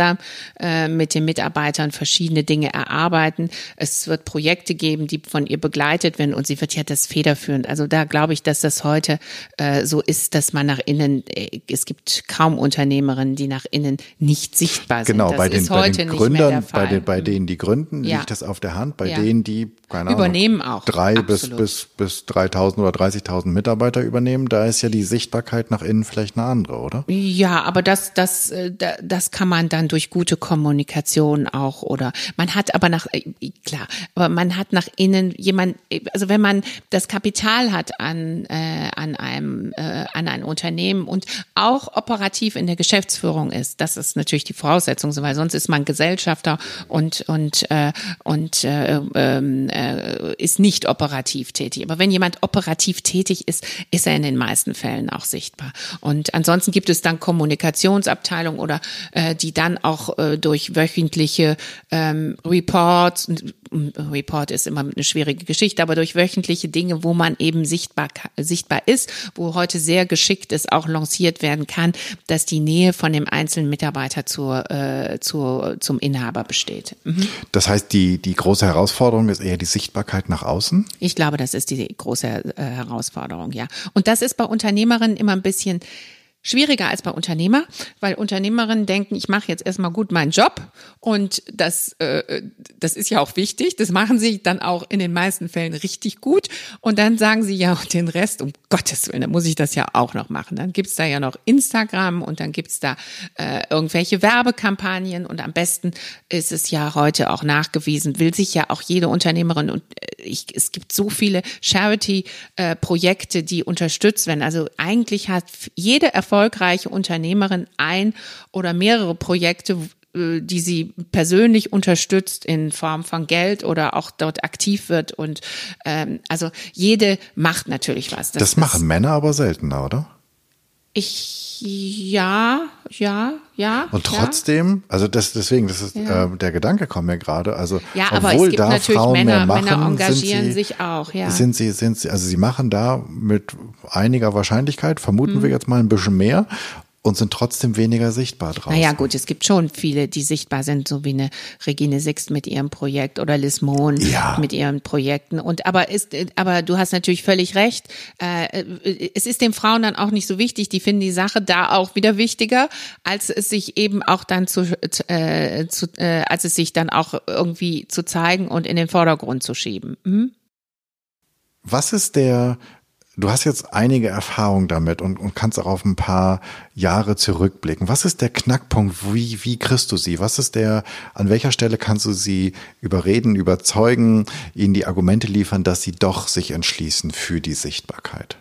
mit den Mitarbeitern verschiedene Dinge erarbeiten. Es wird Projekte geben, die von ihr begleitet werden und sie wird ja das federführend. Also da glaube ich, dass das heute äh, so ist, dass man nach innen, äh, es gibt kaum Unternehmerinnen, die nach innen nicht sichtbar sind. Genau, das bei den, bei den Gründern, bei, den, bei denen, die gründen, ja. liegt das auf der Hand. Bei ja. denen, die keine übernehmen Ahnung, auch drei bis bis bis 3.000 oder 30.000 Mitarbeiter übernehmen, da ist ja die Sichtbarkeit nach innen vielleicht eine andere, oder? Ja, aber das das äh, das kann man dann durch gute Kommunikation auch oder man hat aber nach äh, klar, aber man hat nach innen jemand, also wenn man das Kapital hat an äh, an einem äh, an ein Unternehmen und auch operativ in der Geschäftsführung ist, das ist natürlich die Voraussetzung, weil sonst ist man Gesellschafter und und äh, und äh, äh, äh, ist nicht operativ tätig. Aber wenn jemand operativ tätig ist, ist er in den meisten Fällen auch sichtbar. Und ansonsten gibt es dann Kommunikationsabteilungen oder äh, die dann auch äh, durch wöchentliche ähm, Reports, Report ist immer eine schwierige Geschichte, aber durch wöchentliche Dinge, wo man eben sichtbar, sichtbar ist, wo heute sehr geschickt ist, auch lanciert werden kann, dass die Nähe von dem einzelnen Mitarbeiter zur, äh, zur, zum Inhaber besteht. Mhm. Das heißt, die, die große Herausforderung ist eher die Sichtbarkeit nach außen? Ich glaube, das ist die große äh, Herausforderung, ja. Und das ist bei Unternehmerinnen immer ein bisschen schwieriger als bei Unternehmer, weil Unternehmerinnen denken, ich mache jetzt erstmal gut meinen Job und das, äh, das ist ja auch wichtig. Das machen sie dann auch in den meisten Fällen richtig gut. Und dann sagen sie ja den Rest, um Gottes Willen, dann muss ich das ja auch noch machen. Dann gibt's da ja noch Instagram und dann gibt's da äh, irgendwelche Werbekampagnen und am besten ist es ja heute auch nachgewiesen, will sich ja auch jede Unternehmerin und äh, ich, es gibt so viele Charity-Projekte, äh, die unterstützt werden. Also eigentlich hat jede erfolgreiche Unternehmerin ein oder mehrere Projekte, äh, die sie persönlich unterstützt in Form von Geld oder auch dort aktiv wird. Und ähm, also jede macht natürlich was. Das, das machen Männer aber seltener, oder? Ich ja, ja, ja. Und trotzdem, ja. also das deswegen, das ist ja. äh, der Gedanke kommt mir gerade. Also ja, aber obwohl es gibt da natürlich Frauen Männer, mehr machen, Männer engagieren sie, sich auch. Ja. Sind sie, sind sie, also sie machen da mit einiger Wahrscheinlichkeit, vermuten mhm. wir jetzt mal ein bisschen mehr und sind trotzdem weniger sichtbar draußen. Naja, gut, es gibt schon viele, die sichtbar sind, so wie eine Regine Sixt mit ihrem Projekt oder Liz Mohn Ja. mit ihren Projekten. Und aber ist, aber du hast natürlich völlig recht. Äh, es ist den Frauen dann auch nicht so wichtig. Die finden die Sache da auch wieder wichtiger, als es sich eben auch dann zu, äh, zu äh, als es sich dann auch irgendwie zu zeigen und in den Vordergrund zu schieben. Mhm. Was ist der, du hast jetzt einige Erfahrungen damit und, und kannst auch auf ein paar Jahre zurückblicken. Was ist der Knackpunkt? Wie, wie kriegst du sie? Was ist der, an welcher Stelle kannst du sie überreden, überzeugen, ihnen die Argumente liefern, dass sie doch sich entschließen für die Sichtbarkeit?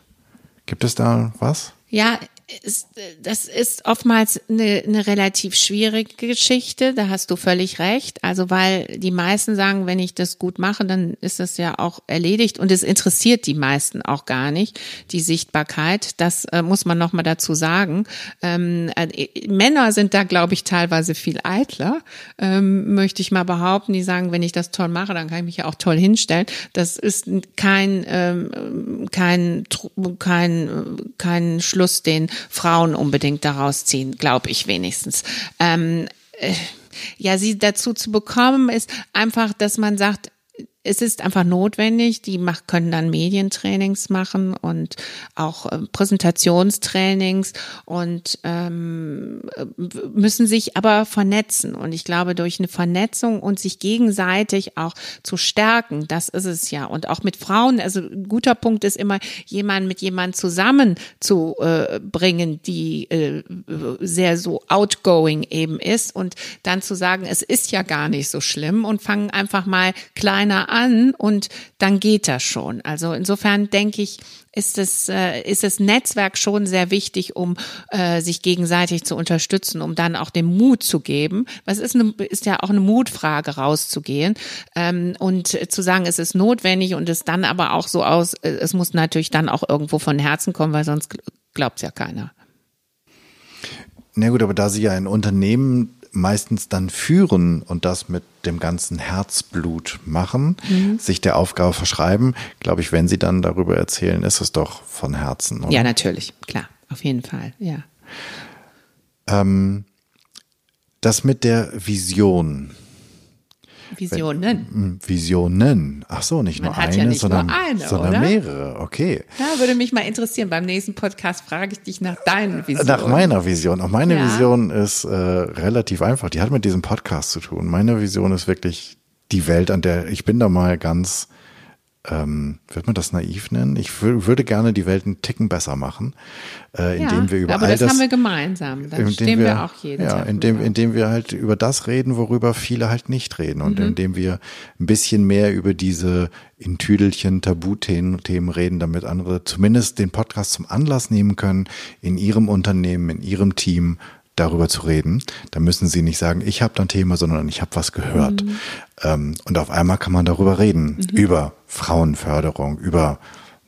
Gibt es da was? Ja, ist, das ist oftmals eine, eine relativ schwierige Geschichte, da hast du völlig recht. Also weil die meisten sagen, wenn ich das gut mache, dann ist das ja auch erledigt und es interessiert die meisten auch gar nicht, die Sichtbarkeit. Das äh, muss man nochmal dazu sagen. Ähm, äh, Männer sind da, glaube ich, teilweise viel eitler, ähm, möchte ich mal behaupten. Die sagen, wenn ich das toll mache, dann kann ich mich ja auch toll hinstellen. Das ist kein, ähm, kein, kein, kein Schluss, den Frauen unbedingt daraus ziehen, glaube ich wenigstens. Ähm, äh, ja, sie dazu zu bekommen, ist einfach, dass man sagt, es ist einfach notwendig. Die mach, können dann Medientrainings machen und auch äh, Präsentationstrainings und ähm, müssen sich aber vernetzen. Und ich glaube, durch eine Vernetzung und sich gegenseitig auch zu stärken, das ist es ja. Und auch mit Frauen, also ein guter Punkt ist immer, jemanden mit jemandem zusammen zu äh, bringen, die äh, sehr so outgoing eben ist und dann zu sagen, es ist ja gar nicht so schlimm und fangen einfach mal kleiner an und dann geht das schon. Also insofern denke ich, ist es, äh, ist das Netzwerk schon sehr wichtig, um äh, sich gegenseitig zu unterstützen, um dann auch den Mut zu geben. Was ist, eine, ist ja auch eine Mutfrage, rauszugehen ähm, und zu sagen, es ist notwendig und es dann aber auch so aus, äh, es muss natürlich dann auch irgendwo von Herzen kommen, weil sonst glaubt es ja keiner. Na gut, aber da Sie ja ein Unternehmen meistens dann führen und das mit dem ganzen Herzblut machen, mhm. sich der Aufgabe verschreiben, glaube ich, wenn Sie dann darüber erzählen, ist es doch von Herzen. Oder? Ja, natürlich, klar, auf jeden Fall, ja. Ähm, das mit der Vision. Visionen. Visionen. Ach so, nicht Man nur eine, ja nicht sondern, nur eine, sondern oder? mehrere. Okay. Ja, würde mich mal interessieren. Beim nächsten Podcast frage ich dich nach deinen Visionen. Nach meiner Vision. Auch meine Ja. Vision ist äh, relativ einfach. Die hat mit diesem Podcast zu tun. Meine Vision ist wirklich die Welt, an der ich bin da mal ganz, ähm, wird man das naiv nennen? Ich wür- würde gerne die Welt einen Ticken besser machen, äh, indem ja, wir über aber all das, das haben wir gemeinsam. Da stehen wir, auch jeden ja, Tag. indem, indem wir halt über das reden, worüber viele halt nicht reden und Mhm. indem wir ein bisschen mehr über diese in Tüdelchen Tabuthemen Themen reden, damit andere zumindest den Podcast zum Anlass nehmen können, in ihrem Unternehmen, in ihrem Team darüber zu reden. Da müssen sie nicht sagen, ich habe da ein Thema, sondern ich habe was gehört. Mhm. Ähm, und auf einmal kann man darüber reden, über Frauenförderung, über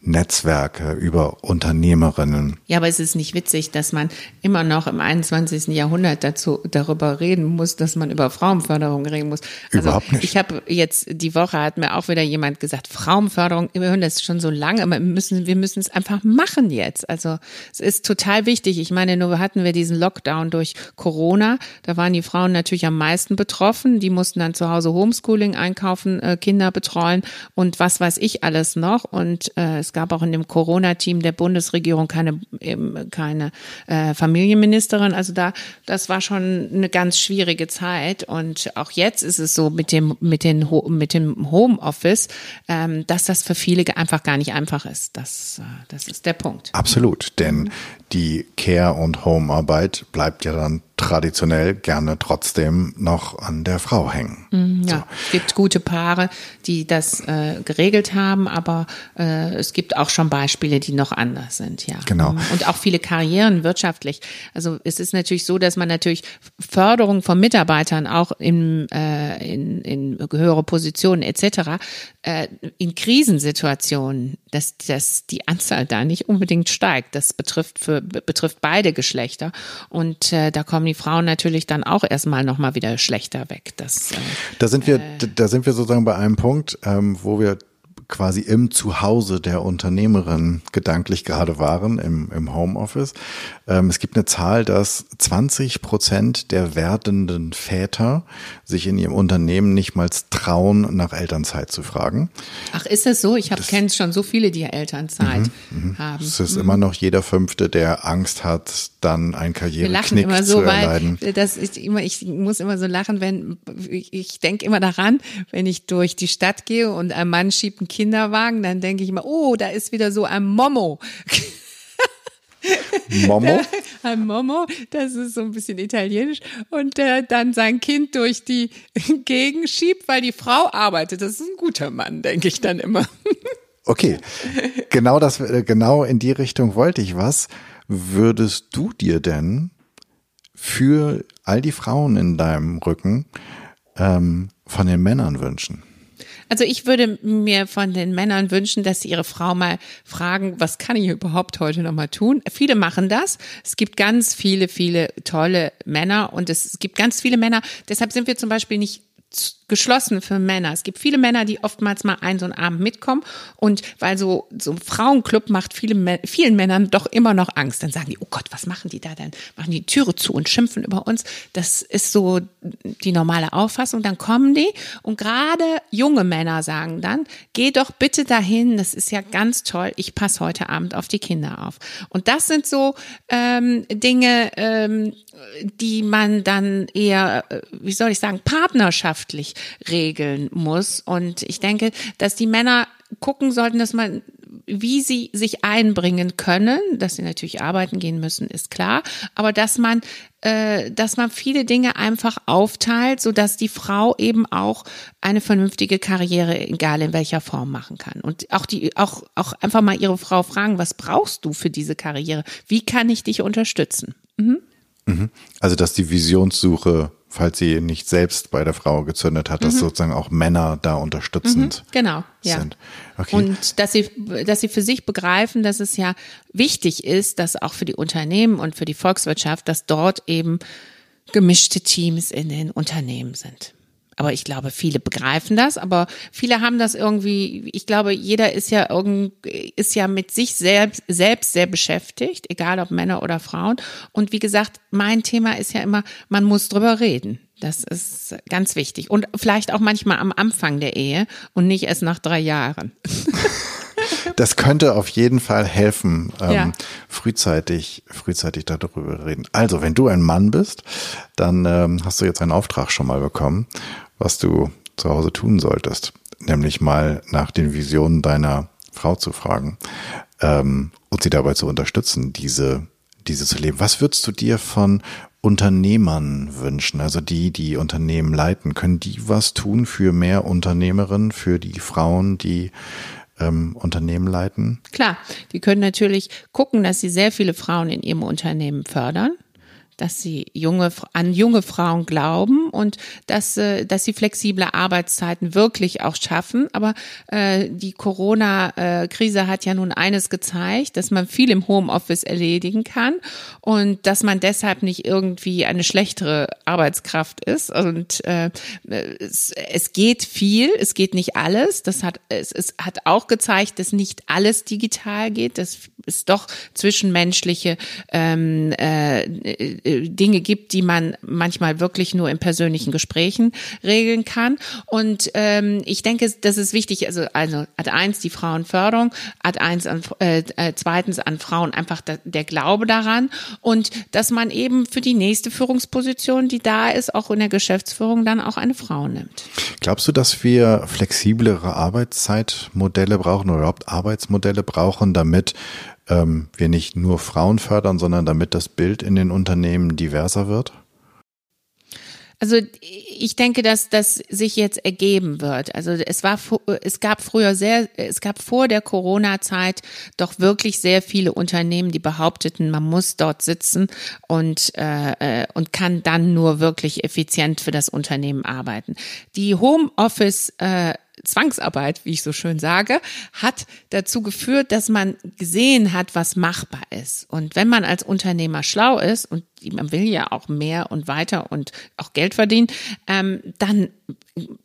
Netzwerke, über Unternehmerinnen. Ja, aber es ist nicht witzig, dass man immer noch im 21. Jahrhundert dazu darüber reden muss, dass man über Frauenförderung reden muss. Also Überhaupt nicht. Ich habe jetzt die Woche hat mir auch wieder jemand gesagt, Frauenförderung, wir hören das schon so lange, aber wir müssen wir müssen es einfach machen jetzt. Also es ist total wichtig. Ich meine, nur hatten wir diesen Lockdown durch Corona, da waren die Frauen natürlich am meisten betroffen. Die mussten dann zu Hause Homeschooling einkaufen, äh, Kinder betreuen und was weiß ich alles noch. Und äh, es gab auch in dem Corona-Team der Bundesregierung keine, eben keine äh, Familienministerin. Also da, das war schon eine ganz schwierige Zeit. Und auch jetzt ist es so mit dem, mit den, mit dem Homeoffice, ähm, dass das für viele einfach gar nicht einfach ist. Das, äh, das ist der Punkt. Absolut, denn die Care- und Home-Arbeit bleibt ja dann traditionell gerne trotzdem noch an der Frau hängen. Ja, es gibt gute Paare, die das äh, geregelt haben, aber äh, es gibt auch schon Beispiele, die noch anders sind, ja. Genau. Und auch viele Karrieren wirtschaftlich. Also es ist natürlich so, dass man natürlich Förderung von Mitarbeitern auch in, äh, in, in höhere Positionen etc. Äh, in Krisensituationen, dass, dass die Anzahl da nicht unbedingt steigt. Das betrifft für betrifft beide Geschlechter und äh, da kommen die Frauen natürlich dann auch erstmal noch mal wieder schlechter weg. Das äh, Da sind wir, da sind wir sozusagen bei einem Punkt, ähm, wo wir quasi im Zuhause der Unternehmerin gedanklich gerade waren, im, im Homeoffice. Ähm, es gibt eine Zahl, dass 20 Prozent der werdenden Väter sich in ihrem Unternehmen nicht mal trauen, nach Elternzeit zu fragen. Ach, ist es so? Ich kenne schon so viele, die Elternzeit mhm, mhm. haben. Es ist mhm. immer noch jeder Fünfte, der Angst hat, dann ein Karriereknick immer so, zu erleiden. Weil das ist immer, ich muss immer so lachen, wenn ich, ich denke immer daran, wenn ich durch die Stadt gehe und ein Mann schiebt einen Kinderwagen, dann denke ich immer, oh, da ist wieder so ein Momo. Momo? ein Momo, das ist so ein bisschen italienisch. Und der dann sein Kind durch die Gegend schiebt, weil die Frau arbeitet. Das ist ein guter Mann, denke ich dann immer. Okay, genau das, genau in die Richtung wollte ich was. Würdest du dir denn für all die Frauen in deinem Rücken ähm, von den Männern wünschen? Also ich würde mir von den Männern wünschen, dass sie ihre Frau mal fragen, was kann ich überhaupt heute noch mal tun? Viele machen das. Es gibt ganz viele, viele tolle Männer und es gibt ganz viele Männer. Deshalb sind wir zum Beispiel nicht geschlossen für Männer. Es gibt viele Männer, die oftmals mal einen so einen Abend mitkommen und weil so so ein Frauenclub macht viele, vielen Männern doch immer noch Angst. Dann sagen die, oh Gott, was machen die da denn? Machen die Türe zu und schimpfen über uns. Das ist so die normale Auffassung. Dann kommen die und gerade junge Männer sagen dann, geh doch bitte dahin. Das ist ja ganz toll. Ich passe heute Abend auf die Kinder auf. Und das sind so ähm, Dinge, ähm, die man dann eher, äh, wie soll ich sagen, partnerschaftlich regeln muss. Und ich denke, dass die Männer gucken sollten, dass man wie sie sich einbringen können, dass sie natürlich arbeiten gehen müssen, ist klar, aber dass man, äh, dass man viele Dinge einfach aufteilt, so dass die Frau eben auch eine vernünftige Karriere, egal in welcher Form, machen kann und auch die, auch auch einfach mal ihre Frau fragen, was brauchst du für diese Karriere? Wie kann ich dich unterstützen? Mhm. Mhm. Also, dass die Visionssuche, falls sie nicht selbst bei der Frau gezündet hat, mhm. dass sozusagen auch Männer da unterstützend mhm, genau, ja. sind. Okay. Und dass sie, dass sie für sich begreifen, dass es ja wichtig ist, dass auch für die Unternehmen und für die Volkswirtschaft, dass dort eben gemischte Teams in den Unternehmen sind. Aber ich glaube, viele begreifen das, aber viele haben das irgendwie, ich glaube, jeder ist ja irgendwie, ist ja mit sich selbst, selbst sehr beschäftigt, egal ob Männer oder Frauen. Und wie gesagt, mein Thema ist ja immer, man muss drüber reden. Das ist ganz wichtig. Und vielleicht auch manchmal am Anfang der Ehe und nicht erst nach drei Jahren. das könnte auf jeden Fall helfen, ähm, ja. frühzeitig, frühzeitig darüber reden. Also, wenn du ein Mann bist, dann ähm, hast du jetzt einen Auftrag schon mal bekommen was du zu Hause tun solltest, nämlich mal nach den Visionen deiner Frau zu fragen ähm, und sie dabei zu unterstützen, diese, diese zu leben. Was würdest du dir von Unternehmern wünschen? Also die, die Unternehmen leiten, können die was tun für mehr Unternehmerinnen, für die Frauen, die ähm, Unternehmen leiten? Klar, die können natürlich gucken, dass sie sehr viele Frauen in ihrem Unternehmen fördern dass sie junge, an junge Frauen glauben und dass, äh, dass sie flexible Arbeitszeiten wirklich auch schaffen. Aber äh, die Corona-Krise hat ja nun eines gezeigt, dass man viel im Homeoffice erledigen kann und dass man deshalb nicht irgendwie eine schlechtere Arbeitskraft ist. Und äh, es, es geht viel, es geht nicht alles. Das hat es, es hat auch gezeigt, dass nicht alles digital geht, dass es doch zwischenmenschliche ähm, äh, äh, Dinge gibt, die man manchmal wirklich nur in persönlichen Gesprächen regeln kann. Und ähm, ich denke, das ist wichtig. Also, also Ad eins die Frauenförderung, Ad eins an, äh, äh, zweitens an Frauen einfach da, der Glaube daran und dass man eben für die nächste Führungsposition, die da ist, auch in der Geschäftsführung dann auch eine Frau nimmt. Glaubst du, dass wir flexiblere Arbeitszeitmodelle brauchen oder überhaupt Arbeitsmodelle brauchen, damit ähm, wir nicht nur Frauen fördern, sondern damit das Bild in den Unternehmen diverser wird? Also ich denke, dass das sich jetzt ergeben wird. Also es war, es gab früher sehr, es gab vor der Corona-Zeit doch wirklich sehr viele Unternehmen, die behaupteten, man muss dort sitzen und äh, äh und kann dann nur wirklich effizient für das Unternehmen arbeiten. Die Homeoffice äh, Zwangsarbeit, wie ich so schön sage, hat dazu geführt, dass man gesehen hat, was machbar ist. Und wenn man als Unternehmer schlau ist und man will ja auch mehr und weiter und auch Geld verdienen, ähm, dann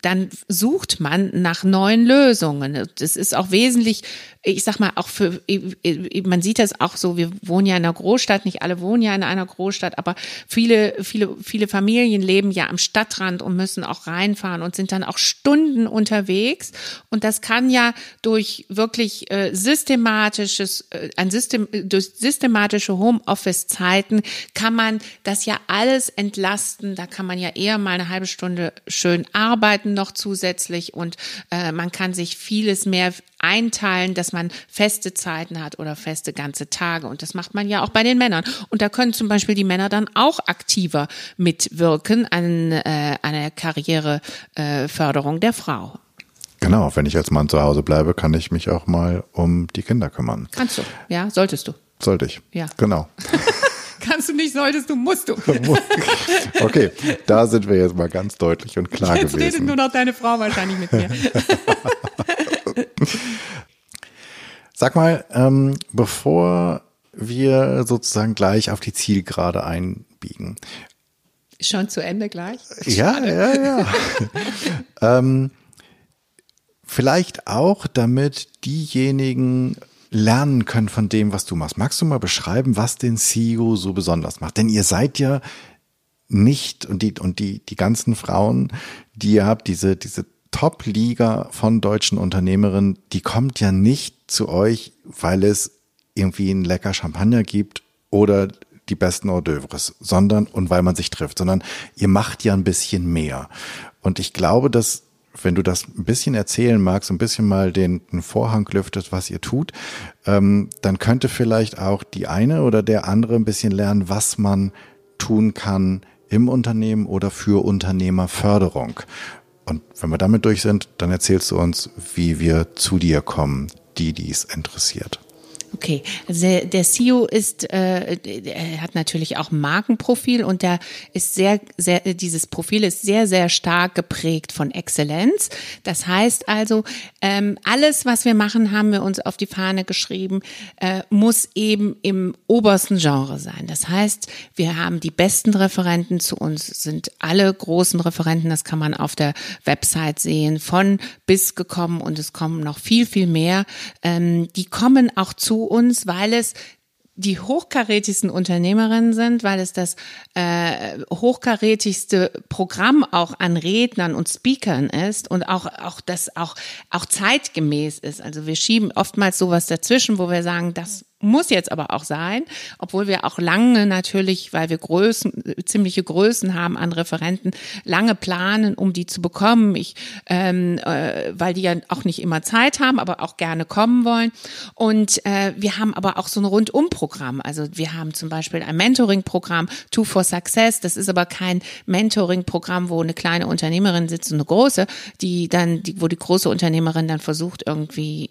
dann sucht man nach neuen Lösungen. Das ist auch wesentlich, ich sag mal, auch für, man sieht das auch so, wir wohnen ja in einer Großstadt, nicht alle wohnen ja in einer Großstadt, aber viele, viele, viele Familien leben ja am Stadtrand und müssen auch reinfahren und sind dann auch Stunden unterwegs. Und das kann ja durch wirklich äh, systematisches, äh, ein System, durch systematische Homeoffice-Zeiten kann man das ja alles entlasten. Da kann man ja eher mal eine halbe Stunde schön arbeiten noch zusätzlich und äh, man kann sich vieles mehr einteilen, dass man feste Zeiten hat oder feste ganze Tage. Und das macht man ja auch bei den Männern. Und da können zum Beispiel die Männer dann auch aktiver mitwirken an äh, einer Karriereförderung äh, der Frau. Genau, wenn ich als Mann zu Hause bleibe, kann ich mich auch mal um die Kinder kümmern. Kannst du, ja, solltest du. Sollte ich. Ja. Genau. Kannst du nicht, solltest du, musst du. okay, da sind wir jetzt mal ganz deutlich und klar jetzt gewesen. Jetzt redet nur noch deine Frau wahrscheinlich mit mir. Sag mal, ähm, bevor wir sozusagen gleich auf die Zielgerade einbiegen. Schon zu Ende gleich? Ja, ja, ja. ähm, vielleicht auch, damit diejenigen lernen können von dem, was du machst. Magst du mal beschreiben, was den CEO so besonders macht? Denn ihr seid ja nicht und die und die die ganzen Frauen, die ihr habt, diese diese Top-Liga von deutschen Unternehmerinnen, die kommt ja nicht zu euch, weil es irgendwie ein lecker Champagner gibt oder die besten Hors d'oeuvres, sondern und weil man sich trifft, sondern ihr macht ja ein bisschen mehr. Und ich glaube, dass wenn du das ein bisschen erzählen magst, ein bisschen mal den, den Vorhang lüftet, was ihr tut, ähm, dann könnte vielleicht auch die eine oder der andere ein bisschen lernen, was man tun kann im Unternehmen oder für Unternehmerförderung. Und wenn wir damit durch sind, dann erzählst du uns, wie wir zu dir kommen, die dies interessiert. Okay, also der, CEO ist, äh, er hat natürlich auch ein Markenprofil und der ist sehr, sehr, dieses Profil ist sehr, sehr stark geprägt von Exzellenz. Das heißt also, ähm, alles, was wir machen, haben wir uns auf die Fahne geschrieben, äh, muss eben im obersten Genre sein. Das heißt, wir haben die besten Referenten zu uns, sind alle großen Referenten, das kann man auf der Website sehen, von bis gekommen und es kommen noch viel, viel mehr. Ähm, die kommen auch zu uns, weil es die hochkarätigsten Unternehmerinnen sind, weil es das äh, hochkarätigste Programm auch an Rednern und Speakern ist und auch auch das auch auch zeitgemäß ist. Also wir schieben oftmals sowas dazwischen, wo wir sagen, das muss jetzt aber auch sein, obwohl wir auch lange natürlich, weil wir Größen, ziemliche Größen haben an Referenten, lange planen, um die zu bekommen. Ich, ähm, äh, weil die ja auch nicht immer Zeit haben, aber auch gerne kommen wollen. Und äh, wir haben aber auch so ein Rundumprogramm. Also wir haben zum Beispiel ein Mentoring-Programm, Two for Success. Das ist aber kein Mentoring-Programm, wo eine kleine Unternehmerin sitzt und eine große, die dann, die, wo die große Unternehmerin dann versucht irgendwie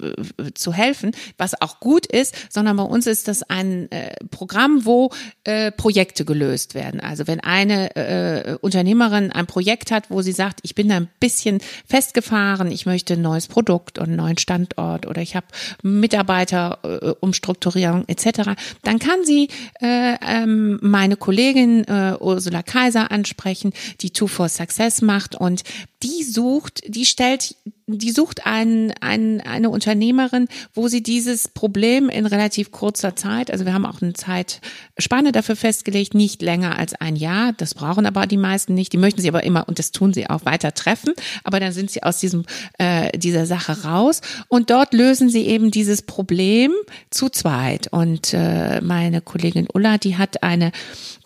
äh, zu helfen, was auch gut ist sondern bei uns ist das ein äh, Programm, wo äh, Projekte gelöst werden. Also wenn eine äh, Unternehmerin ein Projekt hat, wo sie sagt, ich bin da ein bisschen festgefahren, ich möchte ein neues Produkt und einen neuen Standort oder ich habe Mitarbeiterumstrukturierung äh, etc., dann kann sie äh, ähm, meine Kollegin äh, Ursula Kaiser ansprechen, die Two for Success macht und die sucht, die stellt, die sucht ein, ein, eine Unternehmerin, wo sie dieses Problem in relativ kurzer Zeit, also wir haben auch eine Zeitspanne dafür festgelegt, nicht länger als ein Jahr. Das brauchen aber die meisten nicht. Die möchten sie aber immer, und das tun sie auch weiter treffen, aber dann sind sie aus diesem, äh, dieser Sache raus. Und dort lösen sie eben dieses Problem zu zweit. Und äh, meine Kollegin Ulla, die hat eine,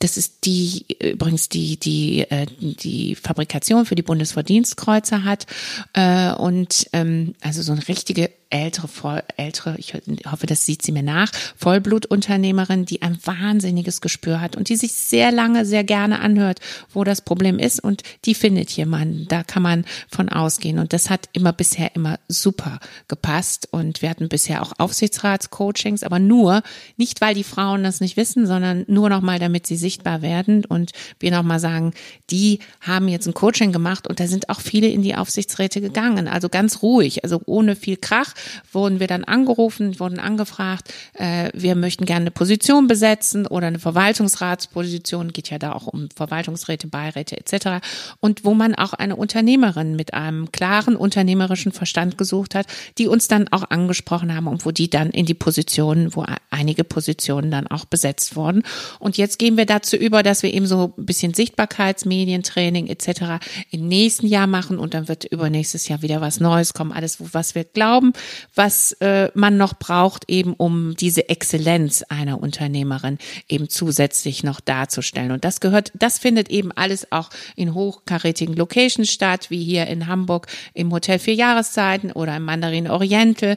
das ist die, übrigens die, die, äh, die Fabrikation für die Bundesverdienst Verdienstkreuze hat äh, und ähm, also so eine richtige ältere, voll, ältere, ich hoffe, das sieht sie mir nach, Vollblutunternehmerin, die ein wahnsinniges Gespür hat und die sich sehr lange, sehr gerne anhört, wo das Problem ist und die findet jemanden. Da kann man von ausgehen und das hat immer bisher immer super gepasst und wir hatten bisher auch Aufsichtsratscoachings, aber nur, nicht weil die Frauen das nicht wissen, sondern nur nochmal, damit sie sichtbar werden und wir nochmal sagen, die haben jetzt ein Coaching gemacht und da sind auch viele in die Aufsichtsräte gegangen, also ganz ruhig, also ohne viel Krach, wurden wir dann angerufen, wurden angefragt, äh, wir möchten gerne eine Position besetzen oder eine Verwaltungsratsposition, geht ja da auch um Verwaltungsräte, Beiräte etc. Und wo man auch eine Unternehmerin mit einem klaren unternehmerischen Verstand gesucht hat, die uns dann auch angesprochen haben und wo die dann in die Positionen, wo einige Positionen dann auch besetzt wurden. Und jetzt gehen wir dazu über, dass wir eben so ein bisschen Sichtbarkeitsmedientraining etc. im nächsten Jahr machen und dann wird übernächstes Jahr wieder was Neues kommen. Alles, was wir glauben, was äh, man noch braucht, eben um diese Exzellenz einer Unternehmerin eben zusätzlich noch darzustellen. Und das gehört, das findet eben alles auch in hochkarätigen Locations statt, wie hier in Hamburg im Hotel Vier Jahreszeiten oder im Mandarin Oriental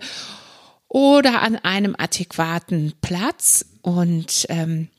oder an einem adäquaten Platz. Und ähm,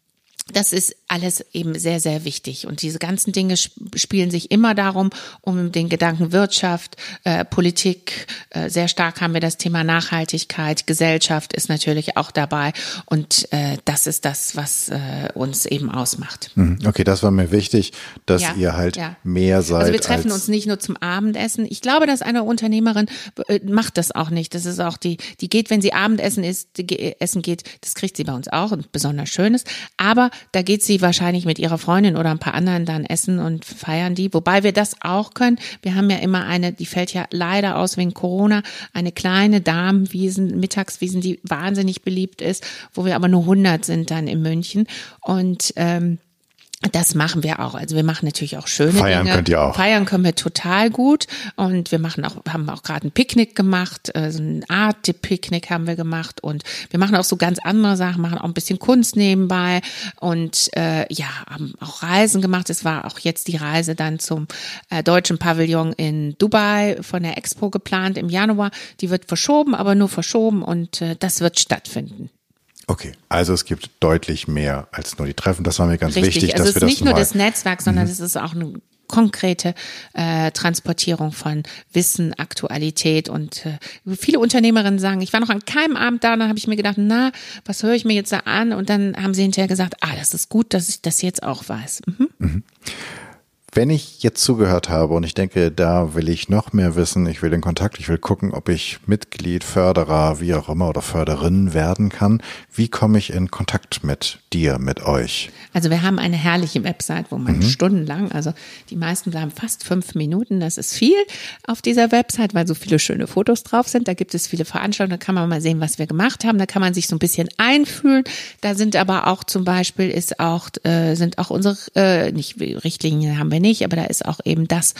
das ist alles eben sehr, sehr wichtig. Und diese ganzen Dinge spielen sich immer darum, um den Gedanken Wirtschaft, äh, Politik. Äh, sehr stark haben wir das Thema Nachhaltigkeit. Gesellschaft ist natürlich auch dabei. Und äh, das ist das, was äh, uns eben ausmacht. Mhm. Okay, das war mir wichtig, dass ja, ihr halt ja. mehr seid. Also wir treffen uns nicht nur zum Abendessen. Ich glaube, dass eine Unternehmerin äh, macht das auch nicht. Das ist auch die, die geht, wenn sie Abendessen isst, essen geht, das kriegt sie bei uns auch und besonders Schönes. Aber da geht sie wahrscheinlich mit ihrer Freundin oder ein paar anderen dann essen und feiern die. Wobei wir das auch können. Wir haben ja immer eine, die fällt ja leider aus wegen Corona, eine kleine Damenwiesen, Mittagswiesen, die wahnsinnig beliebt ist, wo wir aber nur 100 sind dann in München. Und ähm, das machen wir auch. Also wir machen natürlich auch schöne Feiern Dinge. könnt ihr auch. Feiern können wir total gut. Und wir machen auch, haben auch gerade ein Picknick gemacht, äh, so ein Art-Picknick haben wir gemacht. Und wir machen auch so ganz andere Sachen, machen auch ein bisschen Kunst nebenbei und äh, ja, haben auch Reisen gemacht. Es war auch jetzt die Reise dann zum äh, deutschen Pavillon in Dubai von der Expo geplant im Januar. Die wird verschoben, aber nur verschoben und äh, das wird stattfinden. Okay, also es gibt deutlich mehr als nur die Treffen. Das war mir ganz Richtig. wichtig. Also dass es wir ist nicht das nur das Netzwerk, sondern mhm. es ist auch eine konkrete äh, Transportierung von Wissen, Aktualität und äh, viele Unternehmerinnen sagen, ich war noch an keinem Abend da, dann habe ich mir gedacht, na, was höre ich mir jetzt da an? Und dann haben sie hinterher gesagt, ah, das ist gut, dass ich das jetzt auch weiß. Mhm. Mhm. Wenn ich jetzt zugehört habe und ich denke, da will ich noch mehr wissen, ich will den Kontakt, ich will gucken, ob ich Mitglied, Förderer, wie auch immer oder Förderin werden kann, wie komme ich in Kontakt mit dir, mit euch? Also wir haben eine herrliche Website, wo man mhm. stundenlang, also die meisten bleiben fast fünf Minuten, das ist viel auf dieser Website, weil so viele schöne Fotos drauf sind. Da gibt es viele Veranstaltungen, da kann man mal sehen, was wir gemacht haben, da kann man sich so ein bisschen einfühlen. Da sind aber auch zum Beispiel ist auch, äh, sind auch unsere, äh, nicht Richtlinien haben wir nicht, aber da ist auch eben das,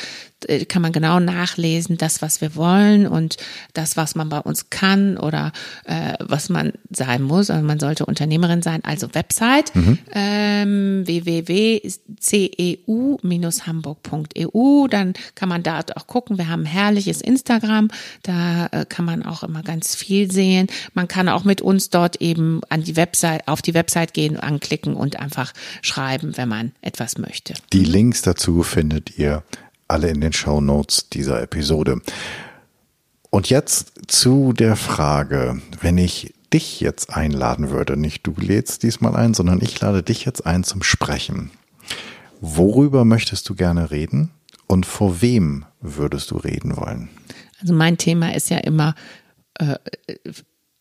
kann man genau nachlesen, das, was wir wollen und das, was man bei uns kann oder äh, was man sein muss. Also man sollte Unternehmerin sein. Also Website mhm. ähm, www.ceu-hamburg.eu. Dann kann man da auch gucken. Wir haben ein herrliches Instagram. Da äh, kann man auch immer ganz viel sehen. Man kann auch mit uns dort eben an die Website, auf die Website gehen, anklicken und einfach schreiben, wenn man etwas möchte. Die Links dazu findet ihr alle in den Show Notes dieser Episode. Und jetzt zu der Frage, wenn ich dich jetzt einladen würde, nicht du lädst diesmal ein, sondern ich lade dich jetzt ein zum Sprechen. Worüber möchtest du gerne reden und vor wem würdest du reden wollen? Also mein Thema ist ja immer, äh,